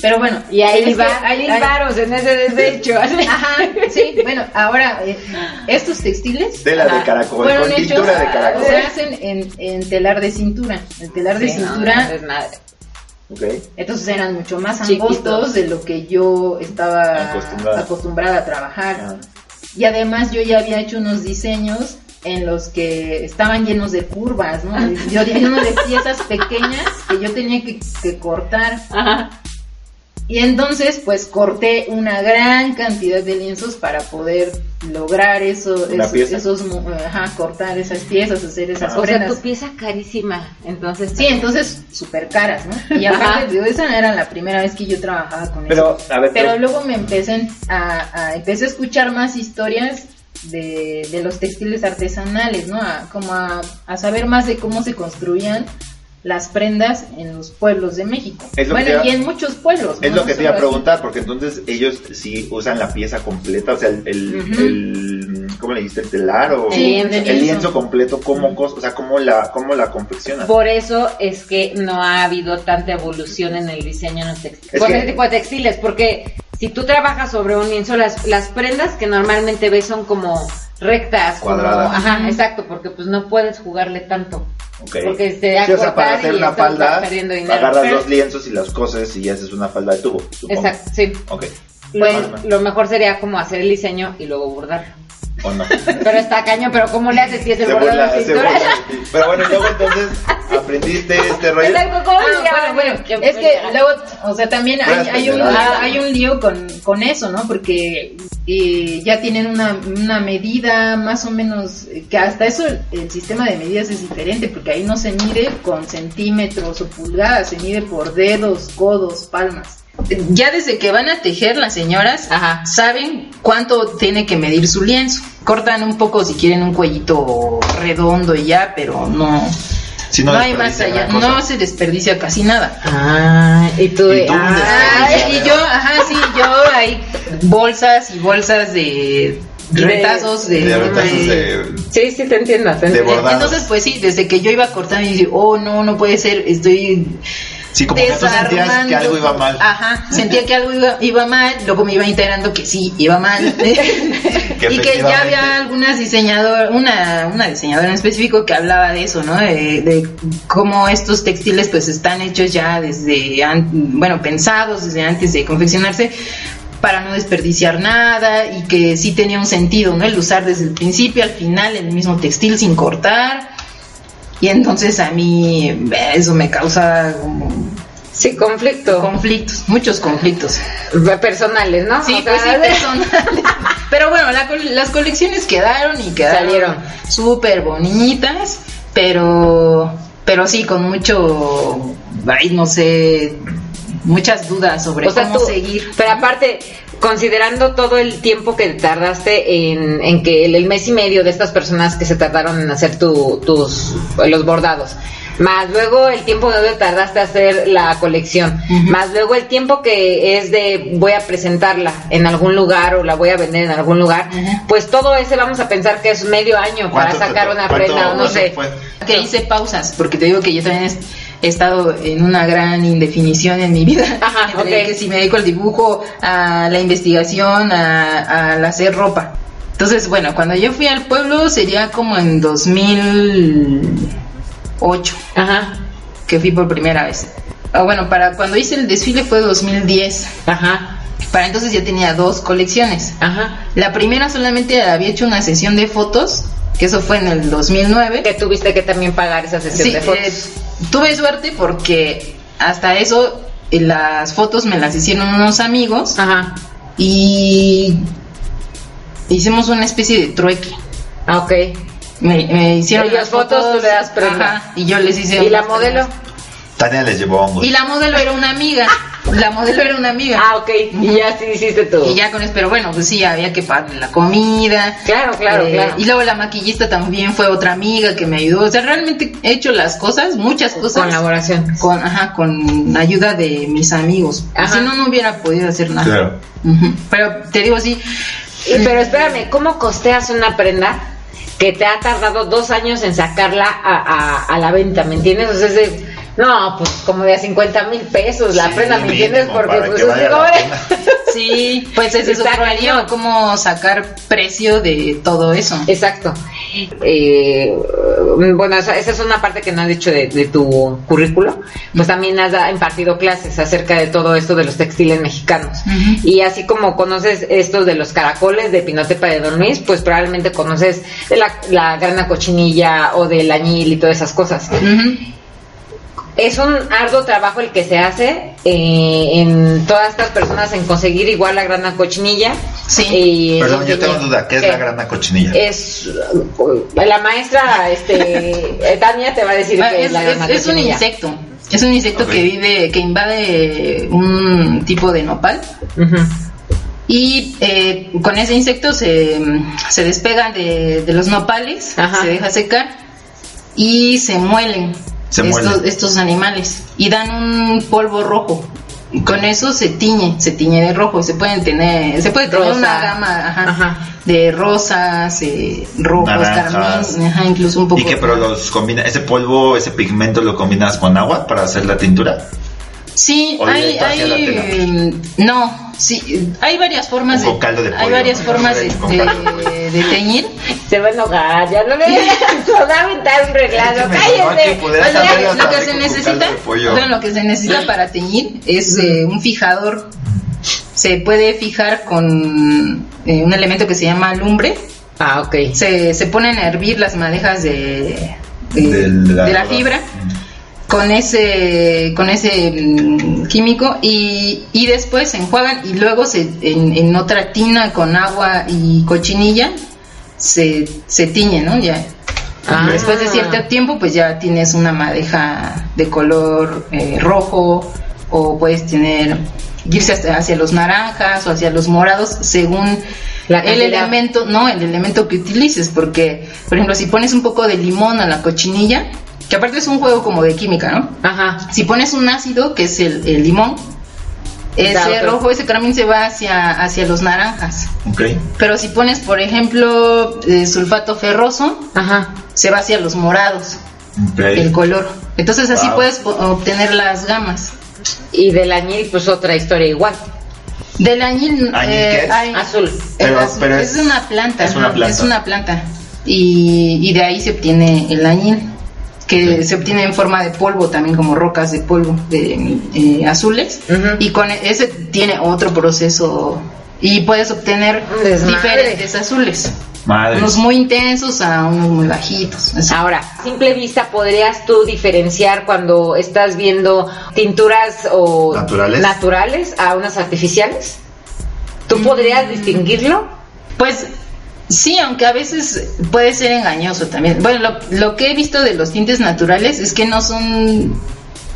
Pero bueno, Y ahí va, hay- varos en ese desecho. *laughs* Ajá, *laughs* sí, bueno, ahora eh, estos textiles Tela de Ajá. caracol, fueron con hechos, tintura de caracol. se hacen en, en telar de cintura. El telar de Sí, no, cintura, no es madre. Ok. entonces eran mucho más Chiquitos. angostos de lo que yo estaba Acostumbrada. acostumbrada a trabajar. Ah. Y además yo ya había hecho unos diseños en los que estaban llenos de curvas, ¿no? *laughs* Yo lleno de piezas pequeñas que yo tenía que, que cortar. Ajá. Y entonces, pues corté una gran cantidad de lienzos para poder lograr eso, esos, esos mu- ajá, cortar esas piezas, hacer esas Ah. O sea, tu pieza carísima. Entonces, Sí, entonces súper caras, ¿no? Y aparte, digo, esa no era la primera vez que yo trabajaba con Pero, eso. a ver, Pero pero- luego me empecé a, a- empecé a escuchar más historias de, de los textiles artesanales, ¿no? A, como a, a saber más de cómo se construían las prendas en los pueblos de México. Bueno, y en muchos pueblos. Es ¿no? lo No que te iba a preguntar, porque entonces ellos sí usan la pieza completa, o sea, el, el, el- ¿cómo le dijiste? ¿El telar o Sí, el el lienzo. completo? ¿Cómo, cos- o sea, cómo la, cómo la confeccionan? Por eso es que no ha habido tanta evolución en el diseño en los textiles. Que- ese tipo de textiles, porque si tú trabajas sobre un lienzo, las, las prendas que normalmente ves son como rectas, como- Cuadradas. ajá, exacto, porque pues no puedes jugarle tanto. Ok. Porque se Sí, o sea, para hacer una falda, agarras Pero- dos lienzos y las coses y haces una falda de tubo, supongo. Exacto, sí. Ok. Lo, Pues- lo mejor sería como hacer el diseño y luego bordar. ¿O no? Pero está caño, pero ¿cómo le haces si es el Se burla, de se. Pero bueno, luego entonces aprendiste este rollo. Exacto, ¿cómo Ah, bueno, Que- es que luego, o sea, también hay, hay un, ah, hay un lío con, con eso, ¿no? Porque eh, ya tienen una, una medida más o menos, eh, que hasta eso el, el sistema de medidas es diferente, porque ahí no se mide con centímetros o pulgadas, se mide por dedos, codos, palmas. Ya desde que van a tejer las señoras, Ajá. saben cuánto tiene que medir su lienzo. Cortan un poco si quieren un cuellito redondo y ya, pero no, Si no, hay más allá, no se desperdicia casi nada. Ah, y tú, Y tú ah, y yo, ajá, sí, yo hay bolsas y bolsas de retazos de, De retazos de... Sí, sí, te entiendo. te De entiendo. entonces pues sí, desde que yo iba cortando y dije, oh no, no puede ser, estoy Sí, como que tú sentías que algo iba mal. Ajá, sentía que algo iba, iba mal, luego me iba enterando que sí, iba mal. *laughs* y que ya había algunas diseñadoras, una, una diseñadora en específico que hablaba de eso, ¿no? De, de cómo estos textiles pues están hechos ya desde, bueno, pensados desde antes de confeccionarse para no desperdiciar nada y que sí tenía un sentido, ¿no? El usar desde el principio al final el mismo textil sin cortar. Y entonces a mí eh, eso me causa como Sí, conflicto. conflictos, muchos conflictos. Personales, ¿no? Sí, O sea, pues sí, *laughs* personales. Pero bueno, la las colecciones quedaron y quedaron Salieron. súper bonitas, pero, pero sí, con mucho, ay, no sé, muchas dudas sobre o sea, cómo tú, seguir. Pero aparte, considerando todo el tiempo que tardaste en, en que el, el mes y medio de estas personas que se tardaron en hacer tu, tus los bordados, más luego el tiempo que tardaste a hacer la colección, más luego el tiempo que es de voy a presentarla en algún lugar o la voy a vender en algún lugar, pues todo ese vamos a pensar que es medio año para ¿Cuánto te sacar una prenda o no sé. Que hice pausas, porque te digo que yo también es- he estado en una gran indefinición en mi vida. Ajá, *laughs* Entre ok. que si me dedico al dibujo, a la investigación, a, al hacer ropa. Entonces, bueno, cuando yo fui al pueblo sería como en 2008 Ajá, que fui por primera vez. Ah, bueno, para cuando hice el desfile fue 2010. ajá, Para entonces ya tenía dos colecciones. ajá. La primera solamente había hecho una sesión de fotos, que eso fue en el 2009. Que tuviste que también pagar esa sesión Sí, de fotos. eh, tuve suerte porque hasta eso eh, las fotos me las hicieron unos amigos Ajá. y hicimos una especie de trueque. Ah, ok. Me, me hicieron las fotos, tú le das prenda. ajá, y yo les hice ¿Y la modelo? Tania les llevó hongos. Y la modelo era una amiga. La modelo era una amiga. Ah, ok. Y ya sí hiciste todo. Y ya con eso, pero bueno, pues sí, había que pagarle la comida. Claro, claro, Eh, claro. Y luego la maquillista también fue otra amiga que me ayudó. O sea, realmente he hecho las cosas, muchas cosas. Colaboración. Con, ajá, con ayuda de mis amigos. Ajá. Si no, no hubiera podido hacer nada. Claro. Pero te digo, sí. Y- Pero espérame, ¿cómo costeas una prenda que te ha tardado dos años en sacarla a, a- a la venta? ¿Me entiendes? O sea, es de, No, pues como de a 50 mil pesos la Sí, prenda, ¿me entiendes? Porque pues que es pena. *laughs* Sí, *laughs* pues ese es Está otro cañón. lío, cómo sacar precio de todo eso. Exacto. Eh, bueno, esa, esa es una parte que no has dicho de, de tu currículo. Pues también has impartido clases acerca de todo esto de los textiles mexicanos. Y así como conoces esto de los caracoles de Pinotepa de Don Luis, pues probablemente conoces de la, la grana cochinilla o del añil y todas esas cosas. Es un arduo trabajo el que se hace eh, en todas estas personas en conseguir igual la grana cochinilla. Sí. Y Perdón, yo tengo duda, ¿qué es la grana cochinilla? Es uh, la maestra este *laughs* Tania te va a decir Ah, que es, es, la grana es- es un cochinilla. insecto. Es un insecto que vive, que invade un tipo de nopal. Y eh, con ese insecto se, se despega de, de los nopales, Ajá. se deja secar y se muelen, estos, estos animales y dan un polvo rojo. Y con eso se tiñe, se tiñe de rojo. Se pueden tener, se puede tener Rosa. una gama ajá, Ajá. de rosas, eh, rojos, Naranjas. carmín, ajá, incluso un poco. ¿Y qué? Pero los combina, ese polvo, ese pigmento lo combinas con agua para hacer la tintura. Sí, O hay, hay eh, no, sí, hay varias formas de, hay varias ¿no? formas de, de- de teñir. *laughs* Se va a enojar, ya no le a un reglado, Es que me cállese. O sea, Lo que se necesita, lo que se necesita para teñir es eh, un fijador. Se puede fijar con eh, un elemento que se llama lumbre. Ah, ok. Se, se ponen a hervir las madejas de, de la fibra con ese con ese mm, químico y, y después se enjuagan y luego se en, en otra tina con agua y cochinilla se, se tiñe, ¿no? Ya Ah. Después de cierto tiempo, pues ya tienes una madeja de color eh, rojo o puedes tener irse hasta hacia los naranjas o hacia los morados según La el elemento, no, el elemento que utilices, porque por ejemplo, si pones un poco de limón a la cochinilla, que aparte es un juego como de química, ¿no? Ajá. Si pones un ácido, que es el, el limón, ese rojo, ese carmín se va hacia, hacia los naranjas. Ok. Pero si pones, por ejemplo, eh, sulfato ferroso, Ajá. se va hacia los morados, Ok. el color. Entonces así Wow. puedes obtener las gamas. Y del añil, pues otra historia igual. Del añil, ¿Añil eh, qué es? hay- Azul. Pero- el azul- pero es, es- una planta. es una planta. es una planta. Y, y de ahí se obtiene el añil, que se obtiene en forma de polvo, también como rocas de polvo de, eh, azules. Y con ese tiene otro proceso. Y puedes obtener Desmadre. diferentes azules. Madre. Unos muy intensos a unos muy bajitos. así. Ahora, a simple vista, ¿podrías tú diferenciar cuando estás viendo tinturas o ¿Naturales? naturales a unas artificiales? ¿Tú podrías distinguirlo? Pues sí, aunque a veces puede ser engañoso también. Bueno, lo, lo que he visto de los tintes naturales es que no son...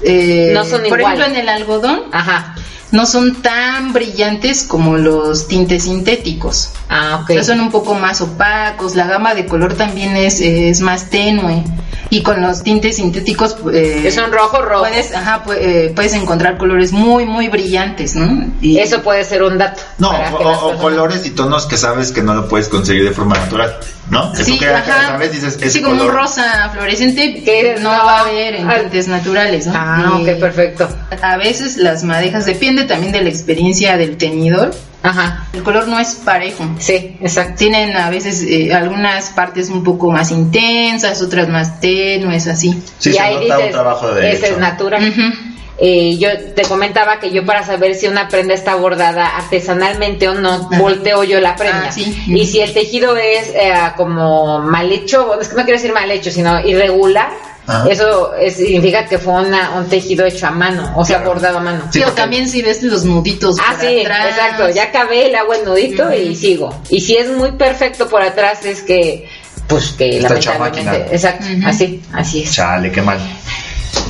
eh, No son por igual. ejemplo, en el algodón Ajá. No son tan brillantes como los tintes sintéticos. Ah, ok. O sea, son un poco más opacos, la gama de color también es, es más tenue. Y con los tintes sintéticos... eh, Que son rojo, rojo. Puedes, ajá, pu- eh, puedes encontrar colores muy, muy brillantes, ¿no? Y- Eso puede ser un dato. No, o, o colores y tonos que sabes que no lo puedes conseguir de forma natural, ¿no? Que tú Sí, que ajá. sabes, dices, ese sí, como un color. rosa fluorescente Que no, no- va a haber en ah. tintes naturales, ¿no? Ah, Y ok, perfecto. A veces las madejas, depende también de la experiencia del teñidor, Ajá. el color no es parejo. Sí, exacto. Tienen a veces eh, algunas partes un poco más intensas, otras más tenues, así. Sí, y se ahí nota un trabajo de ese hecho. es natural. Eh, yo te comentaba que yo para saber si una prenda está bordada artesanalmente o no, Ajá. volteo yo la prenda. Ah, sí. Y si el tejido es eh, como mal hecho, es que no quiero decir mal hecho, sino irregular, Ajá. eso es- significa que fue una- un tejido hecho a mano, o sea, Claro. bordado a mano. Sí, o también si ves los nuditos Ah, por sí, atrás. exacto. Ya acabé, le hago el nudito Ujú. y sigo. Y si es muy perfecto por atrás, es que, pues que Está hecha a lamentablemente. máquina. Exacto, Ujú. así, así es. Chale, qué mal.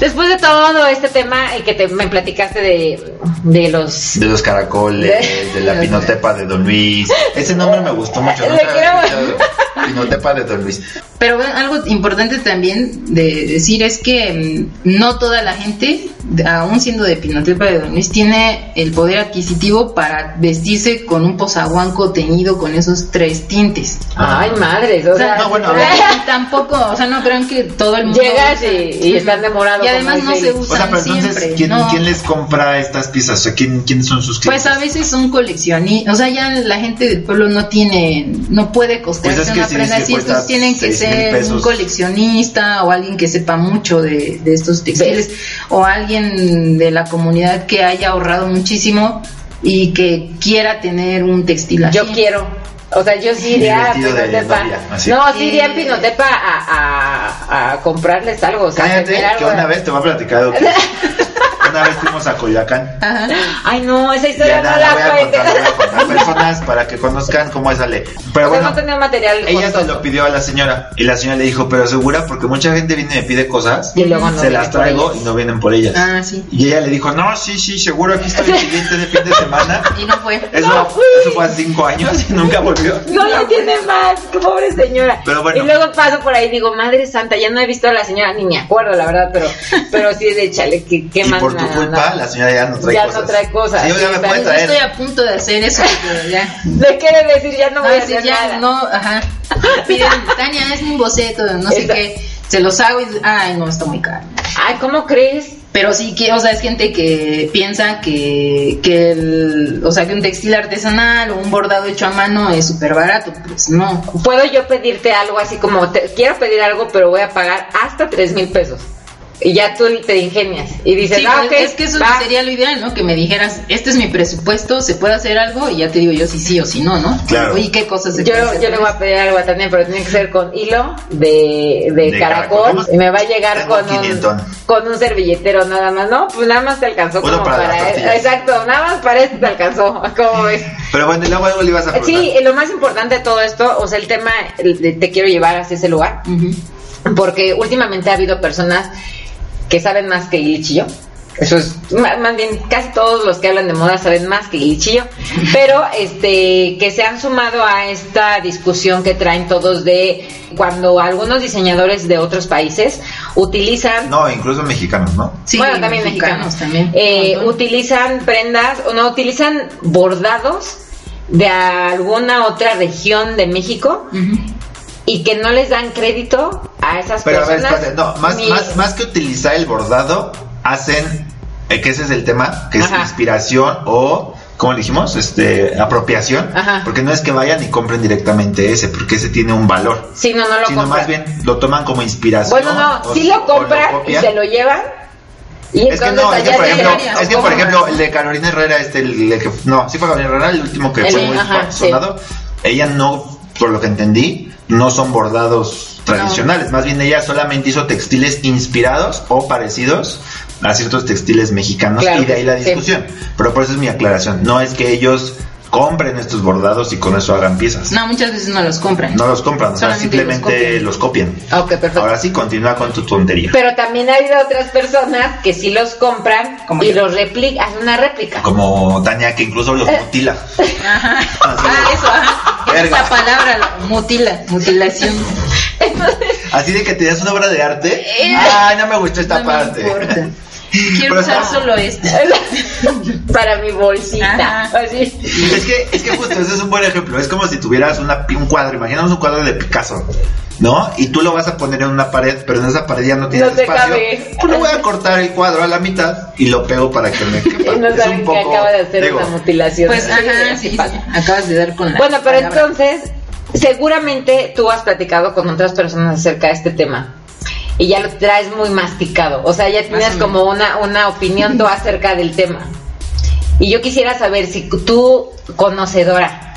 Después de todo este tema y que te, me platicaste de, de los... De los caracoles, *laughs* de la pinotepa de Don Luis. Ese nombre me gustó mucho. *laughs* Le *laughs* escuchado. Pinotepa de Don Luis. Pero bueno, algo importante también de decir es que mm, no toda la gente, aún siendo de Pinotepa de Don Luis, tiene el poder adquisitivo para vestirse con un posaguanco teñido con esos tres tintes. Ay, madres, o O sea, sea, no, bueno, a ver. *laughs* y tampoco, o sea, no crean que todo el mundo Llegas y- y están demorados, Y además no se Eli. O usan sea, pero entonces, siempre. ¿quién, no. quién les compra estas piezas? O sea, ¿quién, ¿quiénes son sus Pues clientes? a veces son coleccionistas, o sea, ya la gente del pueblo no tiene, no puede costearse Pues es que una sí que así, entonces tienen que ser pesos. un coleccionista o alguien que sepa mucho de, de estos textiles o alguien de la comunidad que haya ahorrado muchísimo y que quiera tener un textil así. Yo quiero. O sea, yo sí iría a Pinotepa. No, sí iría a Eh. Pinotepa a, a, a comprarles algo. O sea, Cállate, que algo. una vez te voy a platicar *laughs* Una vez fuimos a Coyoacán. Ajá. Ay, no, esa historia no la la voy a contar, la voy a contar. Personas para que conozcan cómo sale. Pero O sea, bueno, no tenía material ella se lo pidió a la señora. Y la señora le dijo, pero segura, porque mucha gente viene y me pide cosas. Y luego no se las traigo y no vienen por ellas. Ah, sí. Y ella le dijo, no, sí, sí, seguro, aquí estoy el siguiente de fin de semana. Y no fue. Eso, eso fue hace cinco años y nunca volvió. No, ya tiene más, qué pobre señora. Pero bueno. Y luego paso por ahí y digo, madre santa, ya no he visto a la señora, ni me acuerdo, la verdad, pero, pero sí de chale, qué, qué Y más por tu culpa, nada. la señora ya no trae Ya cosas. no trae cosas, Sí, me puede. Yo estoy a punto de hacer eso, *laughs* pero ya. Le quiere decir, ya no No, voy a hacer ya nada. no, ajá. *laughs* Me Piden, Tania, es un boceto, no sé qué. Se los hago y, ay, no, está muy caro. Ay, ¿cómo crees? Pero sí que, o sea, es gente que piensa que, que el, o sea, que un textil artesanal o un bordado hecho a mano es súper barato. Pues no. ¿Puedo yo pedirte algo así como, te- quiero pedir algo, pero voy a pagar hasta tres mil pesos? Y ya tú te ingenias y dices, Sí, ah, pues, ok, es que eso va. sería lo ideal, ¿no? Que me dijeras, este es mi presupuesto, ¿se puede hacer algo? Y ya te digo yo si sí o si no, ¿no? Claro. Oye, ¿qué cosas se Yo, hacer yo le voy a pedir algo a Tania, pero tiene que ser con hilo de, de, De caracol, caracol. y me va a llegar Tengo con 500. un, con un servilletero nada más, ¿no? Pues nada más te alcanzó Uno como para para... exacto, nada más para esto te alcanzó, *laughs* ¿cómo ves? Pero bueno, y luego algo le ibas a preguntar. Sí, lo más importante de todo esto, o sea, el tema, el de te quiero llevar hacia ese lugar, Ujú. porque últimamente ha habido personas que saben más que Ilichillo. Eso es, más bien, casi todos los que hablan de moda saben más que Ilichillo, *laughs* pero este, que se han sumado a esta discusión que traen todos de cuando algunos diseñadores de otros países utilizan No, incluso mexicanos, ¿no? Sí, bueno, también mexicanos, también. Eh, utilizan prendas, o no, utilizan bordados de alguna otra región de México. Y que no les dan crédito a esas Pero a ver, personas. espérate, no, más, ni- más, más que utilizar el bordado, hacen, eh, que ese es el tema, que es Ajá. inspiración o, ¿cómo le dijimos? Este, apropiación. Ajá. Porque no es que vayan y compren directamente ese, porque ese tiene un valor. Sí, no, no lo sino compran. más bien lo toman como inspiración. Bueno, no, sí lo o compran y se lo llevan. Y Es que no, es que por ejemplo, es que por ejemplo el de Carolina Herrera, este, el, el que, no, sí fue Carolina Herrera, el último que fue muy sonado. Ella no, por lo que entendí, no son bordados tradicionales, más bien ella solamente hizo textiles inspirados o parecidos a ciertos textiles mexicanos Claro y de ahí la sí. discusión. Pero por eso es mi aclaración, no es que ellos compren estos bordados y con eso hagan piezas. No, muchas veces no los compran. No los compran, o sea, simplemente los copian. Ok, perfecto. Ahora sí, continúa con tu tontería. Pero también ha habido otras personas que sí los compran Como y yo. los replican, hacen una réplica. Como Tania, que incluso los *laughs* mutila. Ajá. Ah, eso, ajá. Verga. Esa palabra, la- mutila, mutilación. Así de que te das una obra de arte. Eh, Ay, no me gustó esta no me parte. importa. Quiero Pero usar está- solo esto. *laughs* Para mi bolsita. Así. Es que, es que justo ese es un buen ejemplo. Es como si tuvieras una, un cuadro. Imaginamos un cuadro de Picasso, ¿no? Y tú lo vas a poner en una pared, pero en esa pared ya no tienes No te espacio. cabe. Pues lo voy a cortar el cuadro a la mitad y lo pego para que me *laughs* quepa. No Es saben un que poco- acaba de hacer digo, una mutilación. Pues, ajá, sí, pasa. sí. Acabas de dar con la. Bueno, pero palabra. entonces, seguramente tú has platicado con otras personas acerca de este tema. Y ya lo traes muy masticado. O sea, ya tienes como una, una opinión tú acerca del tema. Y yo quisiera saber si tú, conocedora,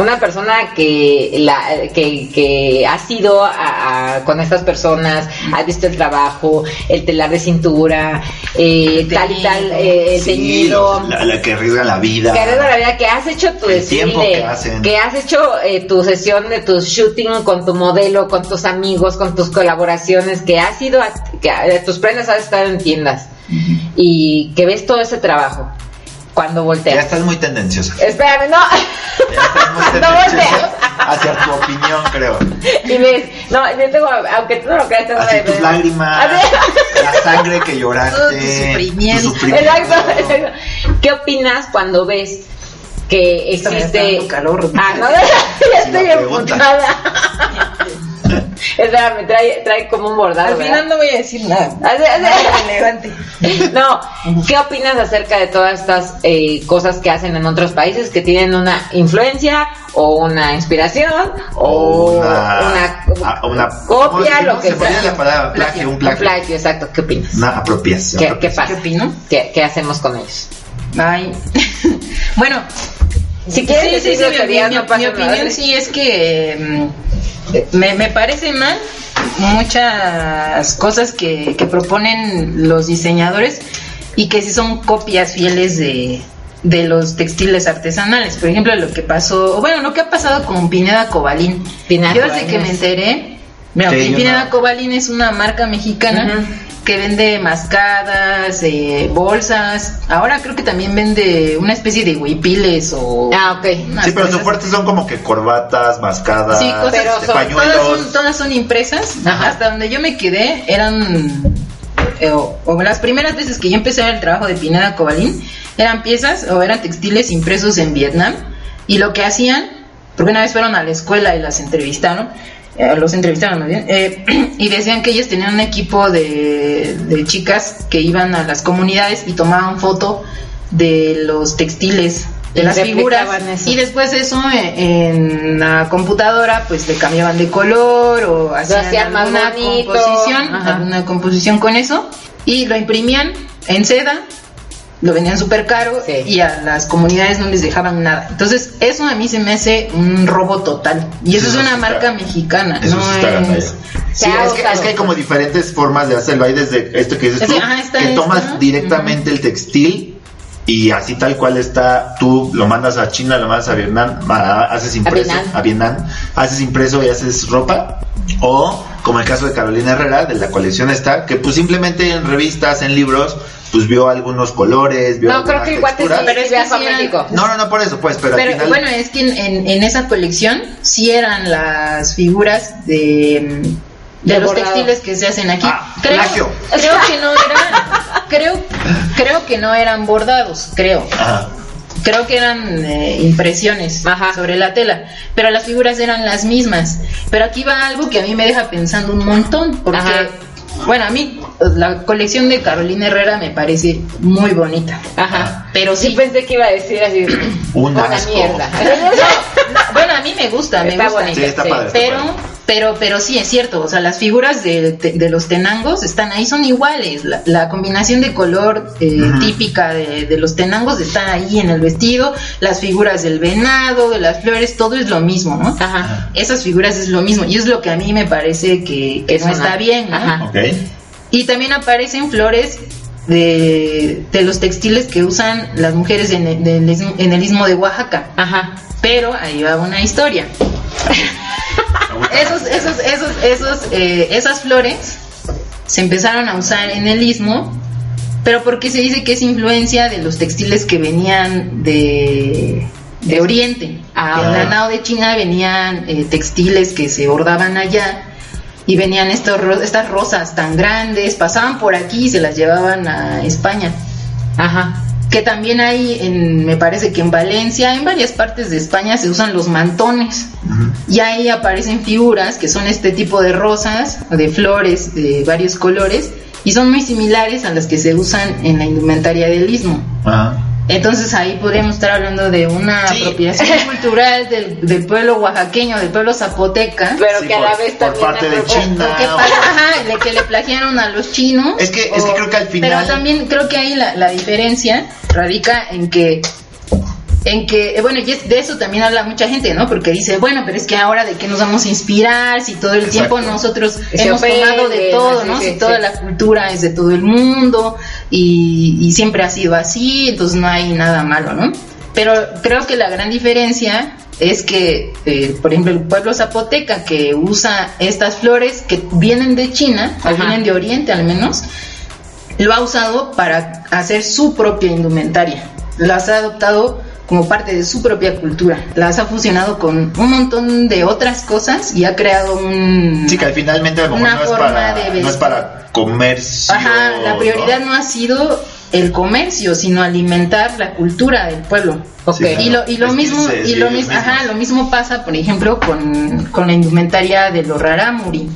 una persona que, la, que, que ha sido a- a- con estas personas, ha visto el trabajo, el telar de cintura, eh, tal y tal, eh, el sí, teñido. la, la que arriesga la vida. Que de la vida que has hecho tu desfile, tiempo que hacen. que has hecho eh, tu sesión de tu shooting con tu modelo, con tus amigos, con tus colaboraciones, que has ido a, que tus prendas has estado en tiendas y que ves todo ese trabajo cuando Ya volteas. estás muy tendenciosa. Espérame, no. Ya estás muy *laughs* no tendenciosa. volteas. hacia tu opinión, creo. Y ves, no, yo tengo, aunque tú no lo creas, tengo Así una- tus lágrimas, Así- la sangre que lloraste, tu sufrimiento. tu sufrimiento. Exacto, exacto. ¿Qué opinas cuando ves que Esto me está existe... dando calor. Ah, no, *laughs* ya la estoy pregunta. *laughs* emputada. Espérame, trae, trae como un bordado, Al ¿verdad? final no voy a decir nada. *laughs* Así, así. Nada relevante. *laughs* No, ¿qué opinas acerca de todas estas eh, cosas que hacen en otros países que tienen una influencia o una inspiración o una, copia, ¿cómo lo que se me sea? la palabra plagio, un Un plagio. exacto. ¿Qué opinas? Una apropiación. ¿Qué, qué apropiación. pasa? ¿Qué opino? ¿Qué, qué hacemos con ellos? Ay. bueno, Si quieres sí, sí, decir sí, mi, mi- no pasa mi nada, opinión ¿sí? sí es que mm, me, me parece mal muchas cosas que, que proponen los diseñadores y que sí son copias fieles de, de los textiles artesanales. Por ejemplo, lo que pasó, o bueno, lo que ha pasado con Pineda Cobalín. Pineda Yo desde Cobalín que me es- enteré, mira, Sí, yo Pineda no. Cobalín es una marca mexicana. Que vende mascadas, eh, bolsas. Ahora creo que también vende una especie de huipiles o. Ah, ok. Sí, pero sus fuertes son como que corbatas, mascadas, Sí, cosas, Pero de son- pañuelos. todas, son, todas son impresas. Ajá. Hasta donde yo me quedé eran. eh, o, o las primeras veces que yo empecé el trabajo de Pineda Cobalín eran piezas o eran textiles impresos en Vietnam. Y lo que hacían, porque una vez fueron a la escuela y las entrevistaron, eh, los entrevistaron más bien, eh, *clears throat* y decían que ellos tenían un equipo de, de chicas que iban a las comunidades y tomaban foto de los textiles, de las figuras. eso. Y después eso eh, en la computadora pues le cambiaban de color o hacían, hacían alguna composición, Ajá. alguna composición con eso y lo imprimían en seda, lo vendían súper caro Sí. y a las comunidades no les dejaban nada. Entonces eso a mí se me hace un robo total y eso Sí, es una marca está- mexicana, Eso no sí está es... Sí, ha es que, es que hay como diferentes formas de hacerlo. Hay desde esto que dices tú, ajá, está que tomas directamente el textil y así tal cual está, tú lo mandas a China, lo mandas a Vietnam, haces impreso, Vietnam. a Vietnam, haces impreso y haces ropa. O como el caso de Carolina Herrera, de la colección esta, que pues simplemente en revistas, en libros, pues vio algunos colores, vio No, creo que el guate sí. Pero es que viajó a México. No, no, no por eso, pues, pero, Pero al final... bueno, es que en, en- en esa colección sí eran las figuras de, de, De los bordado. textiles que se hacen aquí. Ah, creo, creo que no *laughs* eran, creo, creo que no eran bordados, creo. Ajá. Creo que eran eh, impresiones Ajá. sobre la tela, pero las figuras eran las mismas. Pero aquí va algo que a mí me deja pensando un montón, porque, Ajá. bueno, a mí la colección de Carolina Herrera me parece muy bonita. Ajá. Pero Sí sí, pensé que iba a decir así. *coughs* Un una asco. mierda. *laughs* bueno, a mí me gusta, me Está gusta. bonito. Sí, está Sí, padre. está Pero, padre. pero, pero sí es cierto, o sea, las figuras de, de- de los tenangos están ahí, son iguales. La, la combinación de color eh, típica de, de los tenangos está ahí en el vestido, las figuras del venado, de las flores, todo es lo mismo, ¿no? Ajá. Esas figuras es lo mismo y es lo que a mí me parece que, que no no. está bien, ¿no? Ajá. Ok. Y también aparecen flores de, de los textiles que usan las mujeres en el, en el istmo de Oaxaca. Ajá. Pero ahí va una historia. *laughs* Esos, esos, esos, esos, eh, esas flores se empezaron a usar en el istmo, pero porque se dice que es influencia de los textiles que venían de, de Oriente. Ah, ok. ganado de China venían eh, textiles que se bordaban allá y venían estos, ro- estas rosas tan grandes, pasaban por aquí y se las llevaban a España Ajá. que también hay, en, me parece que en Valencia, en varias partes de España se usan los mantones. Y ahí aparecen figuras que son este tipo de rosas, de flores de varios colores, y son muy similares a las que se usan en la indumentaria del istmo. Ajá. Entonces ahí podríamos estar hablando de una Sí. apropiación *laughs* cultural del, del pueblo oaxaqueño, del pueblo zapoteca. Pero Sí, que a por- la vez por también. parte de China. ¿O qué pasa? Ajá, de que le plagiaron a los chinos. Es que- es que creo que al final- Pero también creo que ahí la, la diferencia radica en que en que, eh, bueno, y es- de eso también habla mucha gente, ¿no? Porque dice, bueno, pero es que ahora de qué nos vamos a inspirar si todo el Exacto. tiempo nosotros hemos tomado de todo, ¿no? si toda sí. la cultura es de todo el mundo y, y siempre ha sido así, entonces no hay nada malo, ¿no? Pero creo que la gran diferencia es que, eh, por ejemplo, el pueblo zapoteca que usa estas flores que vienen de China, o vienen de Oriente al menos, lo ha usado para hacer su propia indumentaria. Las ha adoptado como parte de su propia cultura. Las ha fusionado con un montón de otras cosas y ha creado un... Sí, que al finalmente a lo mejor Una no es, forma para, de no es vestir. para comercio. Ajá, la prioridad no ha sido el comercio, sino alimentar la cultura del pueblo. Ok. Sí, claro. Y lo, y lo mismo, y lo desviven mismo, ellos ajá, mismos. lo mismo pasa, por ejemplo, con, con la indumentaria de los rarámuri.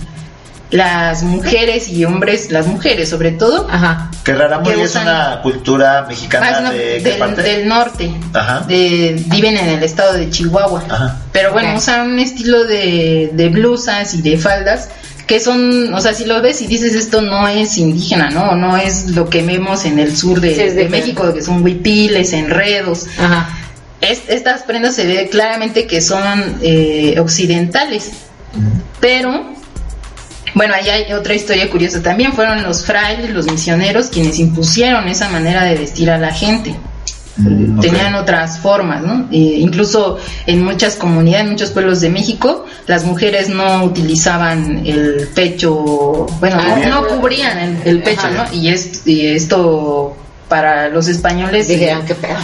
Las mujeres y hombres, las mujeres sobre todo, Ajá. Que Rarámuri que es una cultura mexicana es una- de qué del, parte? del norte. Ajá. De- viven en el estado de Chihuahua. Ajá. Pero bueno, usan un estilo de, de blusas y de faldas que son, o sea, si lo ves y dices esto no es indígena, ¿no? No es lo que vemos en el sur de, Sí, es de diferente. México, que son huipiles, enredos. Ajá. Es- estas prendas se ve claramente que son eh, occidentales. Pero, bueno, ahí hay otra historia curiosa también. Fueron los frailes, los misioneros, quienes impusieron esa manera de vestir a la gente. Mm. Tenían otras formas, ¿no? Eh, incluso en muchas comunidades, en muchos pueblos de México, las mujeres no utilizaban el pecho, bueno, Ah, no, no cubrían el, el pecho, Ajá. ¿no? Y, es- y esto para los españoles... Dijeron, eh, qué pedo.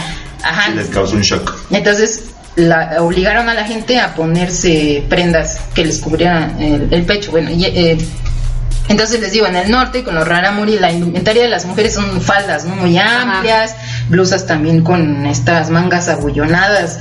Ajá. Les causó un shock. Entonces la, obligaron a la gente a ponerse prendas que les cubrieran el, el pecho. Bueno, y, eh, entonces les digo, en el norte con los raramuri la indumentaria de las mujeres son faldas, ¿no? Muy Ajá. amplias, blusas también con estas mangas abullonadas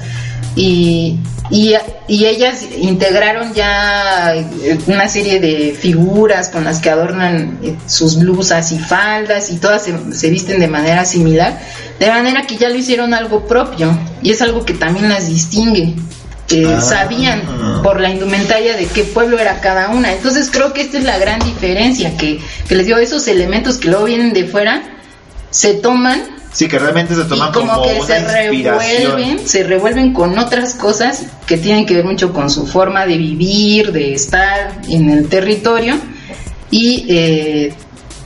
y, y, y ellas integraron ya eh, una serie de figuras con las que adornan eh, sus blusas y faldas y todas se, se visten de manera similar, de manera que ya lo hicieron algo propio y es algo que también las distingue. Eh, Ah. sabían por la indumentaria de qué pueblo era cada una. Entonces creo que esta es la gran diferencia, que, que les digo, esos elementos que luego vienen de fuera se toman Sí, que realmente se toman y como, como, que una se revuelven, se revuelven con otras cosas que tienen que ver mucho con su forma de vivir, de estar en el territorio y eh,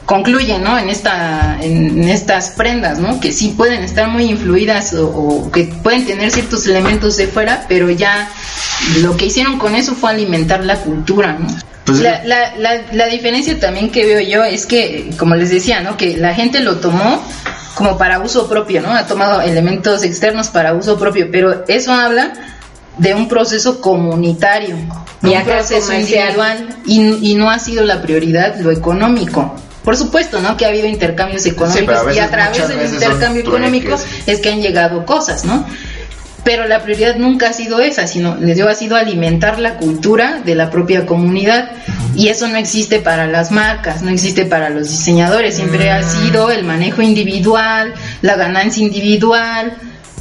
concluyen, ¿no? En esta, en, en estas prendas, ¿no? Que sí pueden estar muy influidas o, o que pueden tener ciertos elementos de fuera, pero ya lo que hicieron con eso fue alimentar la cultura, ¿no? Pues la, la, la, la diferencia también que veo yo es que, como les decía, ¿no? Que la gente lo tomó como para uso propio, ¿no? Ha tomado elementos externos para uso propio, pero eso habla de un proceso comunitario, Y un acá proceso comercial. individual y, y no ha sido la prioridad lo económico. Por supuesto, ¿no? Que ha habido intercambios económicos a y a través del intercambio económico es que han llegado cosas, ¿no? Pero la prioridad nunca ha sido esa, sino les digo, ha sido alimentar la cultura de la propia comunidad. Y eso no existe para las marcas, no existe para los diseñadores. Siempre ha sido el manejo individual, la ganancia individual,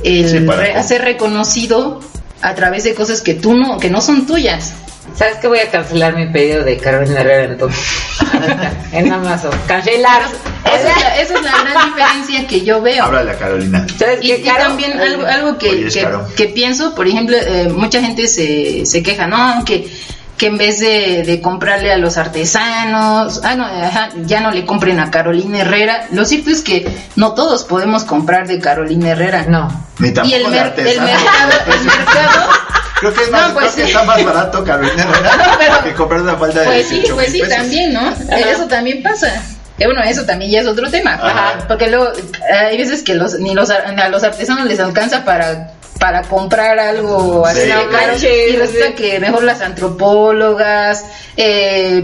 el Sí, re- ser reconocido a través de cosas que tú no, que no son tuyas. ¿Sabes que voy a cancelar mi pedido de Carolina Herrera entonces? *laughs* en Amazon. Cancelar. Esa es la, esa es la gran diferencia que yo veo. Háblale a Carolina. ¿Sabes Y, qué, también algo, algo que, Oye, es que, caro. que pienso, por ejemplo, eh, mucha gente se, se queja, no, que, que en vez de, de comprarle a los artesanos, ah, no, ajá, ya no le compren a Carolina Herrera. Lo cierto es que no todos podemos comprar de Carolina Herrera. No. Ni tampoco Y el, mer- el mercado, el *laughs* mercado, Creo que, es No, más, pues creo que está más barato Carolina Herrera pero- que comprar una falda de pues sí, 18 pues sí, pesos. también, ¿no? Eso también pasa. Eh, bueno, eso también ya es otro tema. Ajá. Porque luego eh, hay veces que los, ni los, a los artesanos les alcanza para, para comprar algo así Sí. No caro. manches, Y resulta que mejor las antropólogas, eh,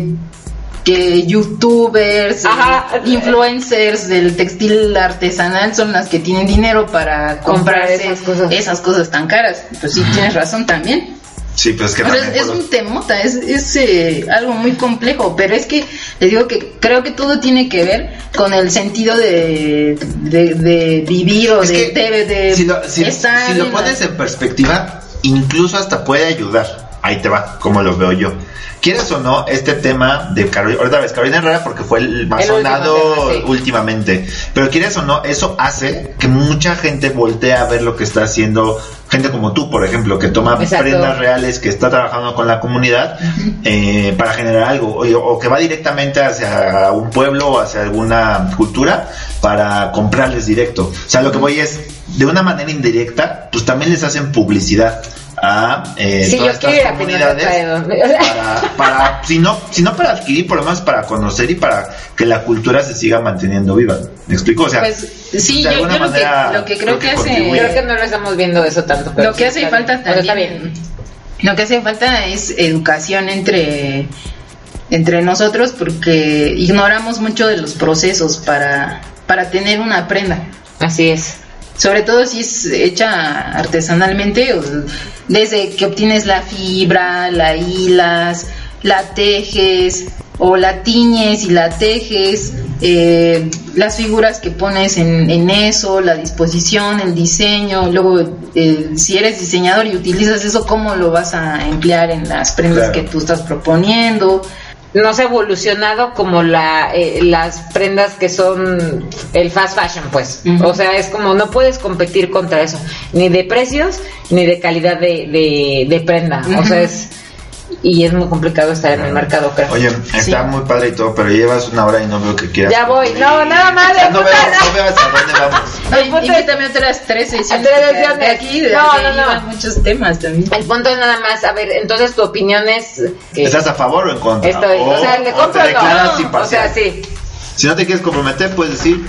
que youtubers, Ajá. influencers del textil artesanal son las que tienen dinero para Comprar comprarse esas cosas. esas cosas tan caras. Pues sí, tienes razón también. Sí, pues es que O sea, también es, es un temota, es, es eh, algo muy complejo, pero es que les digo que creo que todo tiene que ver con el sentido de, de, de vivir o Es de, que de, de si lo, si- estar si lo pones en perspectiva, incluso hasta puede ayudar. Ahí te va, como lo veo yo. Quieres o no, este tema de Carolina, ahorita ves Carolina Herrera porque fue el más El sonado tema, sí. últimamente. Pero quieres o no, eso hace que mucha gente voltee a ver lo que está haciendo gente como tú, por ejemplo, que toma Exacto. prendas reales, que está trabajando con la comunidad eh, para generar algo, o, o que va directamente hacia un pueblo o hacia alguna cultura para comprarles directo. O sea, lo que voy es, de una manera indirecta, pues también les hacen publicidad a eh, Sí, todas estas comunidades para, para si no si no para adquirir por lo menos para conocer y para que la cultura se siga manteniendo viva ¿Me explico? O sea, Pues sí, de yo, alguna yo lo, que, manera lo que creo, que hace... contribuye. Creo que no lo estamos viendo eso tanto. pero Lo que sí hace está falta está bien. lo que hace falta es educación entre entre nosotros porque ignoramos mucho de los procesos para para tener una prenda. Así es. Sobre todo si es hecha artesanalmente, desde que obtienes la fibra, la hilas, la tejes o la tiñes y la tejes, eh, las figuras que pones en, en eso, la disposición, el diseño, luego eh, si eres diseñador y utilizas eso, ¿cómo lo vas a emplear en las prendas Claro. que tú estás proponiendo? No se ha evolucionado como la, eh, las prendas que son el fast fashion, pues. O sea, es como no puedes competir contra eso, ni de precios, ni de calidad de, de, de prenda. O sea, es. Y es muy complicado estar en el mercado, creo. Oye, está Sí. muy padre y todo, pero llevas una hora y no veo que quieras. Ya voy. No, nada más, O de no, veo, no. no veo hasta dónde vamos. Punto invítame a otras tres sesiones. Tres porque sesiones. De aquí, de No, no, no. muchos temas también. El punto es nada más, a ver, entonces tu opinión es que ¿Estás a favor o en contra? estoy, o, sea, le o compro te o declaras no. O sea, sí. Si no te quieres comprometer, puedes decir.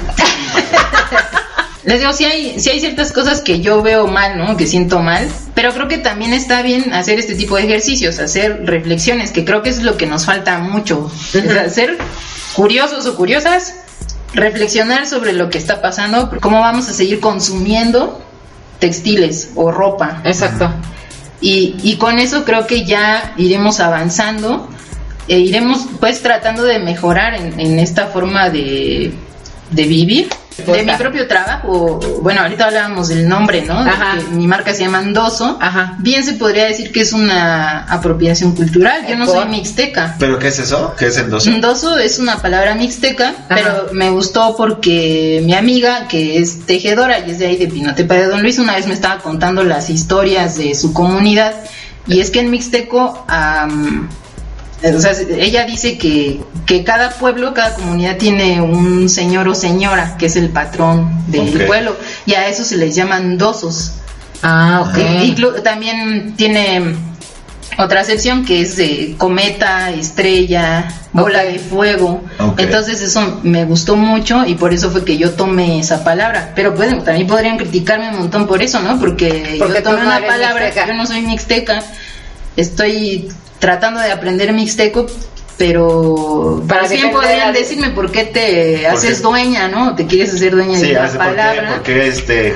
Les digo, sí hay, sí hay ciertas cosas que yo veo mal, ¿no? Que siento mal, pero creo que también está bien hacer este tipo de ejercicios, hacer reflexiones, que creo que es lo que nos falta mucho. Sea, ser curiosos o curiosas, reflexionar sobre lo que está pasando, cómo vamos a seguir consumiendo textiles o ropa. Exacto. Y, y con eso creo que ya iremos avanzando e iremos pues tratando de mejorar en, en esta forma de, de vivir. De mi propio trabajo, bueno, ahorita hablábamos del nombre, ¿no? De Ajá. que mi marca se llama Andoso. Ajá. Bien se podría decir que es una apropiación cultural. Yo no ¿Por? soy mixteca. ¿Pero qué es eso? ¿Qué es endoso? Ndoso es una palabra mixteca, pero me gustó porque mi amiga, que es tejedora y es de ahí de Pinotepa de Don Luis, una vez me estaba contando las historias de su comunidad. Y es que en mixteco, am, o sea, ella dice que, que cada pueblo, cada comunidad tiene un señor o señora que es el patrón del pueblo, y a eso se les llaman dosos. Ah, ok. Inclu- también tiene otra sección que es de cometa, estrella, bola de fuego. Ok. Entonces eso me gustó mucho y por eso fue que yo tomé esa palabra. Pero pueden, también podrían criticarme un montón por eso, ¿no? Porque, Porque yo tomé no una palabra, mixteca. yo no soy mixteca, estoy tratando de aprender mixteco. Pero Para bien podrían decirme por qué te ¿Por haces qué? dueña, ¿no? Te quieres hacer dueña Sí, de la hace palabra. por qué, este,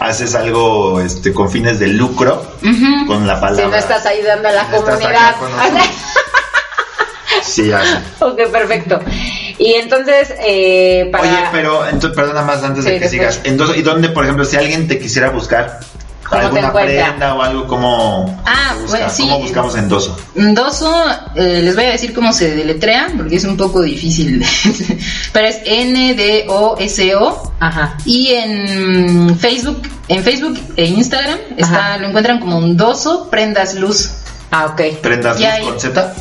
haces algo este, con fines de lucro con la Si palabra. no estás ayudando a la Si comunidad. *laughs* Sí, así. ok, perfecto. Y entonces, eh, para... Oye, pero entonces, perdona más antes de que después. sigas. Entonces, ¿y dónde, por ejemplo, si alguien te quisiera buscar ¿Cómo te alguna prenda o algo, ¿cómo, Ah, busca? bueno, sí. ¿cómo buscamos endoso? Ndoso, eh, les voy a decir cómo se deletrea, porque es un poco difícil. *laughs* Pero es N-D-O-S-O. Ajá. Y en Facebook, en Facebook e Instagram está, Ajá. lo encuentran como Ndoso Prendas Luz. Ah, ok. ¿Prendas luz con Z?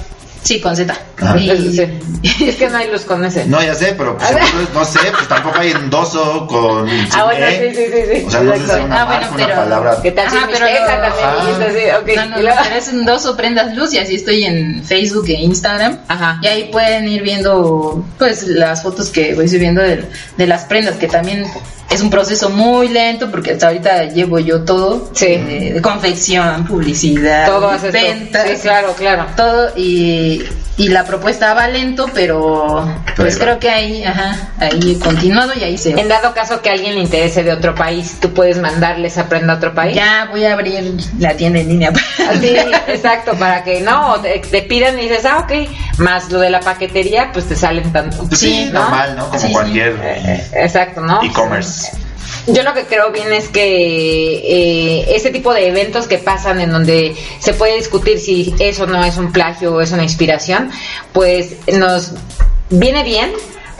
Sí, con Z. Ah. Y- Sí. *laughs* Es que no hay luz con ese. No, ya sé, pero pues, *laughs* no sé, pues tampoco hay endoso con. Ah, bueno, E. sí, sí, sí, sí. O sea, no sé si una Ah, bueno, marca, una pero- palabra. ¿Qué tal Ajá, pero lo- también? Ajá. Y entonces, ok. No, no, luego- pero es Ndoso Prendas Luz y así estoy en Facebook e Instagram. Ajá. Y ahí pueden ir viendo pues las fotos que voy subiendo de, de las prendas, que también es un proceso muy lento porque hasta ahorita llevo yo todo. Sí. De, de confección, publicidad, Todo ventas. Sí, claro, claro. Todo y, y la propuesta va lento, pero pues creo que ahí, ajá, ahí he continuado y ahí se En dado caso que a alguien le interese de otro país, tú puedes mandarle esa prenda a otro país. Ya voy a abrir la tienda en línea. Así, exacto, para que no, te, te pidan y dices, ah, ok, más lo de la paquetería, pues te salen tanto. Pues sí, ¿no? normal, ¿no? Como Sí, sí. cualquier Eh, Exacto, ¿no? e-commerce. Yo lo que creo bien es que eh, ese tipo de eventos que pasan en donde se puede discutir si eso no es un plagio o es una inspiración, pues nos viene bien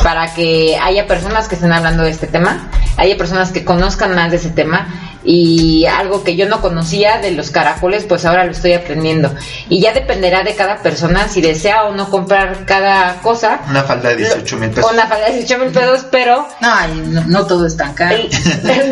para que haya personas que estén hablando de este tema, haya personas que conozcan más de ese tema y algo que yo no conocía de los caracoles, pues ahora lo estoy aprendiendo. Y ya dependerá de cada persona si desea o no comprar cada cosa. Una falda de 18 mil pesos. Una falda de 18 mil pesos, pero No, ay, no, no todo es tan caro.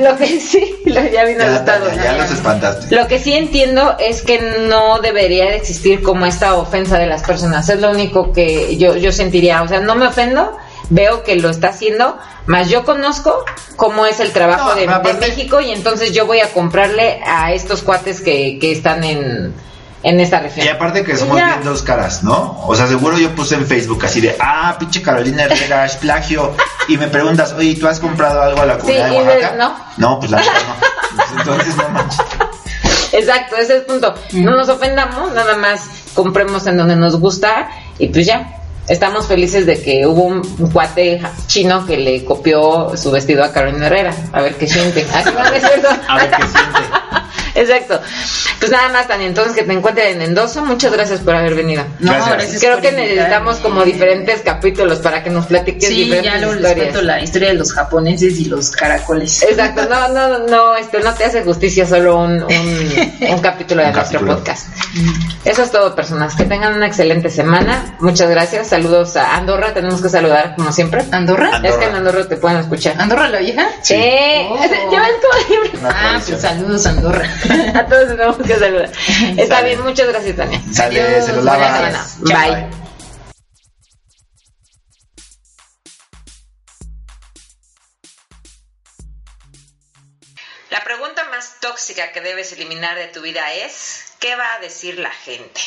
lo que sí, lo- ya vino Ya, asustado. ya, ya los espantaste. Lo que sí entiendo es que no debería de existir como esta ofensa de las personas. Es lo único que yo, yo sentiría. O sea, no me ofendo, veo que lo está haciendo, más yo conozco cómo es el trabajo No, de, pero aparte- de México y entonces yo voy a comprarle a estos cuates que, que están en, en esta región. Y aparte que Y somos ya. bien dos caras, ¿no? O sea, seguro yo puse en Facebook así de, ah, pinche Carolina Herrera, es plagio. Y me preguntas, oye, ¿tú has comprado algo a la comunidad Sí, de y de- Oaxaca? no. No, pues la neta no. Entonces no manches. Exacto, ese es el punto. No nos ofendamos, nada más compremos en donde nos gusta y pues ya. Estamos felices de que hubo un, cuate chino que le copió su vestido a Carolina Herrera. A ver qué siente. *laughs* Así no, no es cierto. A ver qué siente. Exacto. Pues nada más, Tania, entonces que te encuentres en Endoso. Muchas gracias por haber venido. No, Gracias. gracias Creo que invitarme. necesitamos como diferentes capítulos para que nos platiques Sí, diferentes ya les historias. cuento la historia de los japoneses y los caracoles. Exacto, no, no, no, este, no te hace justicia solo un, un, *laughs* un capítulo de Un nuestro capítulo. podcast. Eso es todo, personas. Que tengan una excelente semana. Muchas gracias. Saludos a Andorra. Tenemos que saludar, como siempre. ¿Andorra? Andorra. Es que en Andorra te pueden escuchar. ¿Andorra la vieja? Sí. Oh. *laughs* Ya ves siempre. Ah, pues saludos Andorra. *laughs* A todos tenemos que saludar. Está Sale. bien, muchas gracias, Tania. Sale, Adiós, se lo buena lava. semana. Bye. Chao. La pregunta más tóxica que debes eliminar de tu vida es, ¿qué va a decir la gente?